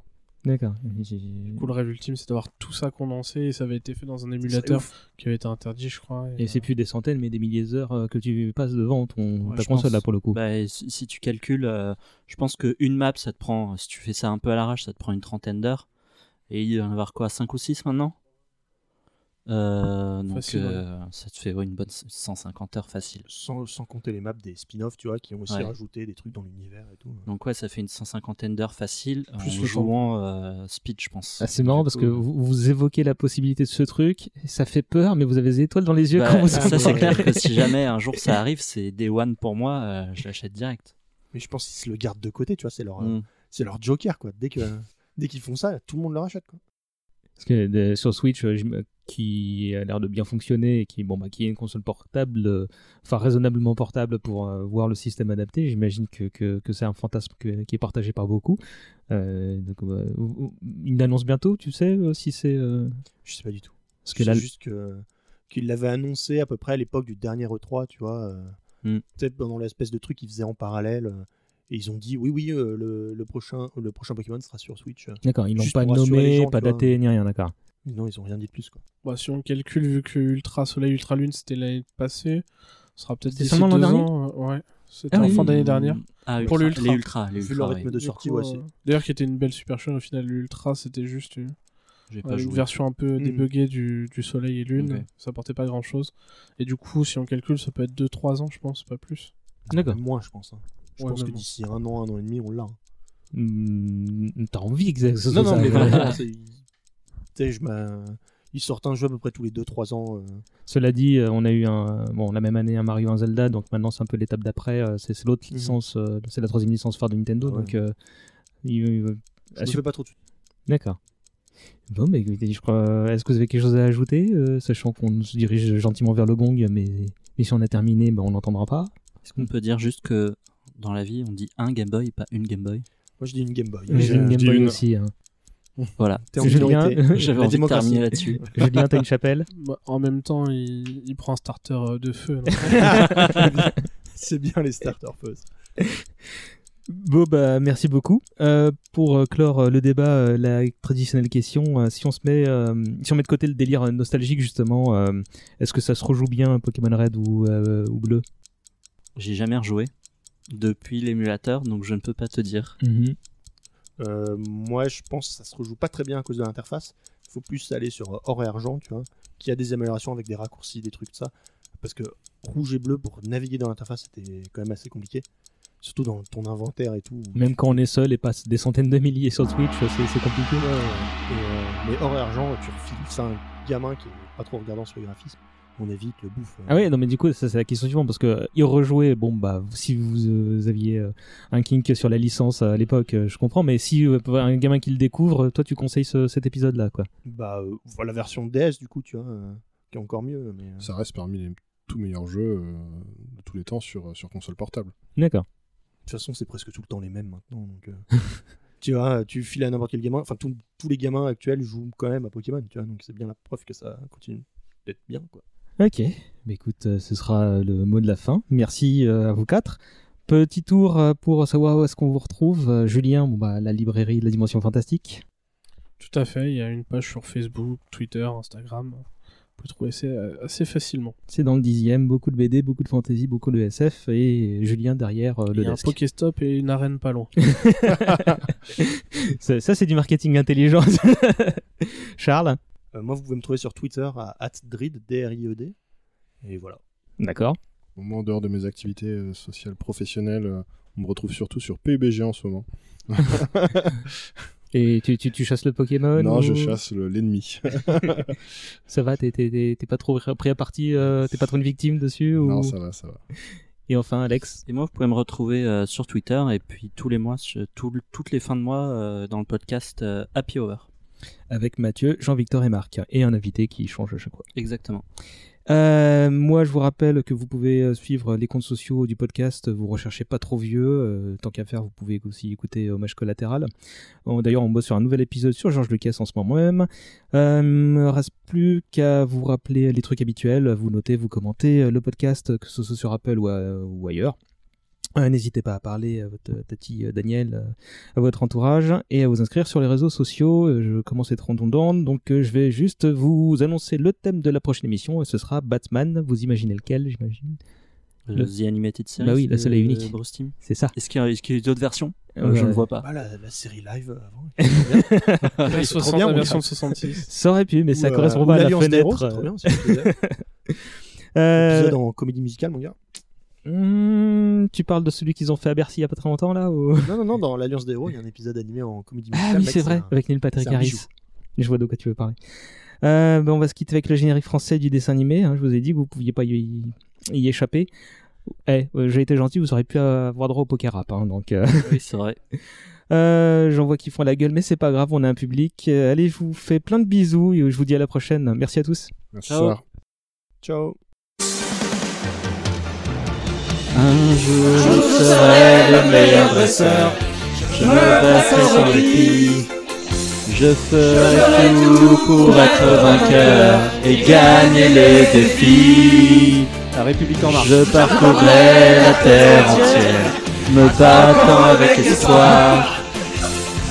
D'accord. Du coup, le rêve ultime, c'est d'avoir tout ça condensé et ça avait été fait dans un émulateur qui avait été interdit, je crois. Et c'est plus des centaines, mais des milliers d'heures euh, que tu passes devant ton, Ouais, ta console pense. là pour le coup. Bah, si, si tu calcules, euh, je pense qu'une map, ça te prend, si tu fais ça un peu à l'arrache, ça te prend une trentaine d'heures. Et il y en avoir quoi 5 ou 6 maintenant? Euh, Donc Facile, euh, ça te fait ouais, une bonne 150 heures facile. sans, sans compter les maps des spin-offs, tu vois, qui ont aussi Ouais. rajouté des trucs dans l'univers et tout. Donc ouais, ça fait une 150 d'heures facile Plus en jouant euh, speed, je pense. Ah, c'est marrant parce que vous, vous évoquez la possibilité de ce truc, et ça fait peur, mais vous avez des étoiles dans les yeux bah, quand vous ça c'est clair que si jamais un jour ça arrive, c'est Day One pour moi, euh, je l'achète direct. Mais je pense qu'ils se le gardent de côté, tu vois, c'est leur, Mm. c'est leur joker, quoi. Dès que dès qu'ils font ça, tout le monde le rachète, quoi. Parce que de- sur Switch, euh, qui a l'air de bien fonctionner et qui, bon, bah, qui est une console portable, euh, enfin raisonnablement portable pour euh, voir le système adapté, j'imagine que, que, que c'est un fantasme que- qui est partagé par beaucoup. Euh, donc, ou- une annonce bientôt, tu sais si c'est. Je sais pas du tout. Parce que là, juste que qu'ils l'avaient annoncé à peu près à l'époque du dernier E3, tu vois. euh, Mm. Peut-être pendant l'espèce de truc qu'ils faisaient en parallèle. euh, et ils ont dit oui, oui, euh, le, le prochain, le prochain Pokémon sera sur Switch. D'accord, ils Juste pas nommé, gens, pas daté, ni rien, d'accord. Mais Non, ils ont rien dit de plus, quoi. Bah, si on calcule, vu que Ultra Soleil, Ultra Lune, c'était l'année passée, ce sera peut-être d'ici deux dernier ans. euh, ouais, c'était Ah en oui. fin d'année dernière. Ah, Pour ultra, l'Ultra. les ultras, les Vu ultras, leur ouais. rythme de sortie, coup, ouais, c'est- euh, D'ailleurs, qui était une belle super chaîne au final, l'Ultra, c'était juste une, J'ai ouais, pas une joué. version un peu Mm. débuggée du, du Soleil et Lune. Ok. Ça apportait pas grand chose. Et du coup, si on calcule, ça peut être 2-3 ans, je pense, pas plus. D'accord. Moins, je pense. hein. Je Ouais, pense que d'ici un an, un an et demi, on l'a. hein. Hmm, T'as envie que ça que ce Non, non, mais je ils sortent un jeu à peu près tous les 2-3 ans. euh. Cela dit, euh, on a eu un, bon, la même année un Mario, un Zelda, donc maintenant c'est un peu l'étape d'après. euh, c'est l'autre Mhm. licence, c'est la troisième licence phare de Nintendo, ouais. donc euh, il- il- Je me su- pas trop de D'accord. Bon, mais écoutez, je crois. Est-ce que vous avez quelque chose à ajouter, euh, sachant qu'on se dirige gentiment vers le gong, mais, mais si on a terminé, ben, on n'entendra pas. Est-ce qu'on peut dire juste que dans la vie, on dit un Game Boy, pas une Game Boy? Moi, je dis une Game Boy. J'ai je une Game dis Boy une. aussi. Hein. Voilà. Julien. J'avais envie de terminer là-dessus. Julien, t'as une chapelle Bah, en même temps, il, il prend un starter euh, de feu. c'est bien les starter poses. Bon, bah, merci beaucoup. Euh, pour euh, clore euh, le débat, la traditionnelle question, si on se met, euh, si on met de côté le délire nostalgique justement, euh, est-ce que ça se rejoue bien Pokémon Red ou, euh, ou Bleu? J'ai jamais rejoué depuis l'émulateur, donc je ne peux pas te dire. Mhm. Euh, moi, je pense que ça se rejoue pas très bien à cause de l'interface. Il faut plus aller sur euh, or et argent, tu vois, qui a des améliorations avec des raccourcis, des trucs de ça. Parce que rouge et bleu, pour naviguer dans l'interface, c'était quand même assez compliqué. Surtout dans ton inventaire et tout. Même quand on est seul et passe des centaines de milliers sur Twitch, c'est compliqué. Ouais, ouais. Et, euh, mais or et argent, tu refiles ça à un gamin qui est pas trop regardant sur le graphisme. On évite le bouffe. euh. Ah ouais, non mais du coup, ça c'est la question suivante parce que y rejouer, bon bah si vous euh, aviez euh, un kink sur la licence à l'époque, euh, je comprends, mais si euh, un gamin qui le découvre, toi tu conseilles ce- cet épisode-là quoi. Bah, euh, voilà la version DS, du coup, tu vois, euh, qui est encore mieux. Mais, euh, Ça reste parmi les tout meilleurs jeux euh, de tous les temps sur, sur console portable. D'accord. De toute façon, c'est presque tout le temps les mêmes maintenant. Donc, euh, tu vois, tu files à n'importe quel gamin. Enfin, tous- tous les gamins actuels jouent quand même à Pokémon, tu vois. Donc, c'est bien la preuve que ça continue d'être bien, quoi. Ok, bah écoute, euh, ce sera le mot de la fin. Merci euh, à vous quatre. Petit tour euh, pour savoir où est-ce qu'on vous retrouve. Euh, Julien, bon bah la librairie de la Dimension Fantastique. Tout à fait, il y a une page sur Facebook, Twitter, Instagram. Vous pouvez trouver ça euh, assez facilement. C'est dans le dixième, beaucoup de BD, beaucoup de fantasy, beaucoup de SF et Julien derrière euh, Il le y a un. Pokéstop et une arène pas loin. ça, ça, c'est du marketing intelligent. Charles Euh, moi, vous pouvez me trouver sur Twitter à @drid D-R-I-E-D. Et voilà. D'accord. Au moment en dehors de mes activités euh, sociales professionnelles, euh, on me retrouve surtout sur PUBG en ce moment. Et tu, tu, tu chasses le Pokémon non, ou- je chasse le- l'ennemi. Ça va, t'es- pas trop pris à partie, euh, t'es pas trop une victime dessus ou... Non, ça va, ça va. Et enfin, Alex Et moi, vous pouvez me retrouver euh, sur Twitter et puis tous les mois, tout- toutes les fins de mois, euh, dans le podcast euh, Happy Hour. Avec Mathieu, Jean-Victor et Marc. Et un invité qui change à chaque fois. Exactement. Euh, moi, je vous rappelle que vous pouvez euh, suivre les comptes sociaux du podcast. Vous recherchez pas trop vieux. euh, tant qu'à faire, vous pouvez aussi écouter Hommage collatéral. D'ailleurs, on bosse sur un nouvel épisode sur Georges Lucas en ce moment même. Euh, me reste plus qu'à vous rappeler les trucs habituels. Vous notez, vous commentez le podcast, que ce soit sur Apple ou, à- ou ailleurs. Euh, N'hésitez pas à parler à votre tati euh, Daniel, euh, à votre entourage et à vous inscrire sur les réseaux sociaux. Euh, Je commence à être redondant, donc euh, je vais juste vous annoncer le thème de la prochaine émission et ce sera Batman. Vous imaginez lequel, j'imagine? Euh, Le- The Animated Series. Bah oui, la seule et unique. C'est ça. Est-ce qu'il y a, y d'autres versions? Euh, Euh, Je ne vois pas. Ah, la, la série live euh, avant. La c'est 60, trop bien, la version gars. de 66. Ça aurait pu, mais ça Ou, euh, correspond pas à la fenêtre. c'est trop bien. Euh, Épisode en comédie musicale, mon gars. Tu parles de celui qu'ils ont fait à Bercy il y a pas très longtemps là ou... Non, non, non, dans l'Alliance des héros, il y a un épisode animé en comédie Ah musicale. oui, mec, c'est vrai, un- avec Neil Patrick Harris. Je vois de quoi tu veux parler. Euh, ben, on va se quitter avec le générique français du dessin animé. hein. Je vous ai dit que vous pouviez pas y, y échapper. Eh, euh, j'ai été gentil, vous auriez pu avoir droit au poker rap. hein, donc, euh, Oui, c'est vrai. euh, j'en vois qui font la gueule, mais c'est pas grave, on a un public. Euh, allez, je vous fais plein de bisous et je vous dis à la prochaine. Merci à tous. Merci. Ciao. Un jour, je serai le meilleur dresseur. Je me battrai sur les filles. Je ferai tout pour être vainqueur et gagner les défis. La République en marche. Je parcourrai la terre entière, me battant avec espoir.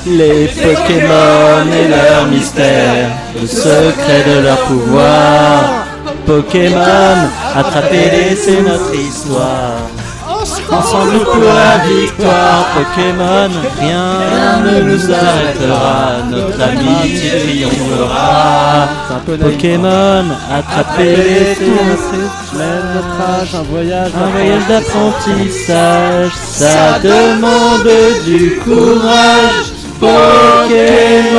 Les Pokémon et leur mystère, le secret de leur pouvoir. Pokémon, attrapez-les, c'est notre histoire. Ensemble pour la victoire, Pokémon, rien ne nous arrêtera, notre amitié triomphera. Pokémon, attrapez-les Même notre âge, un voyage. un voyage d'apprentissage, ça demande du courage. Pokémon,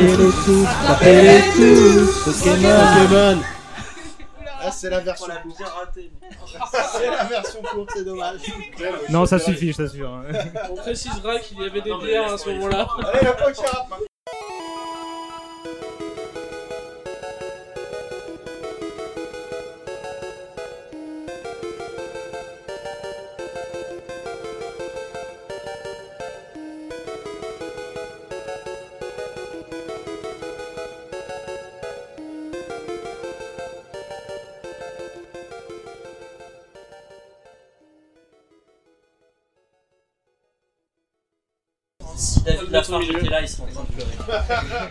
attrapez-les tous, attrapez-les tous, Pokémon. Pokémon. Ah, c'est la version courte. c'est la version courte, c'est dommage. Non, ça suffit, je t'assure. On précisera qu'il y avait des bières à ce moment-là. Allez, la poker David Lafarge était là, il serait en train de pleurer.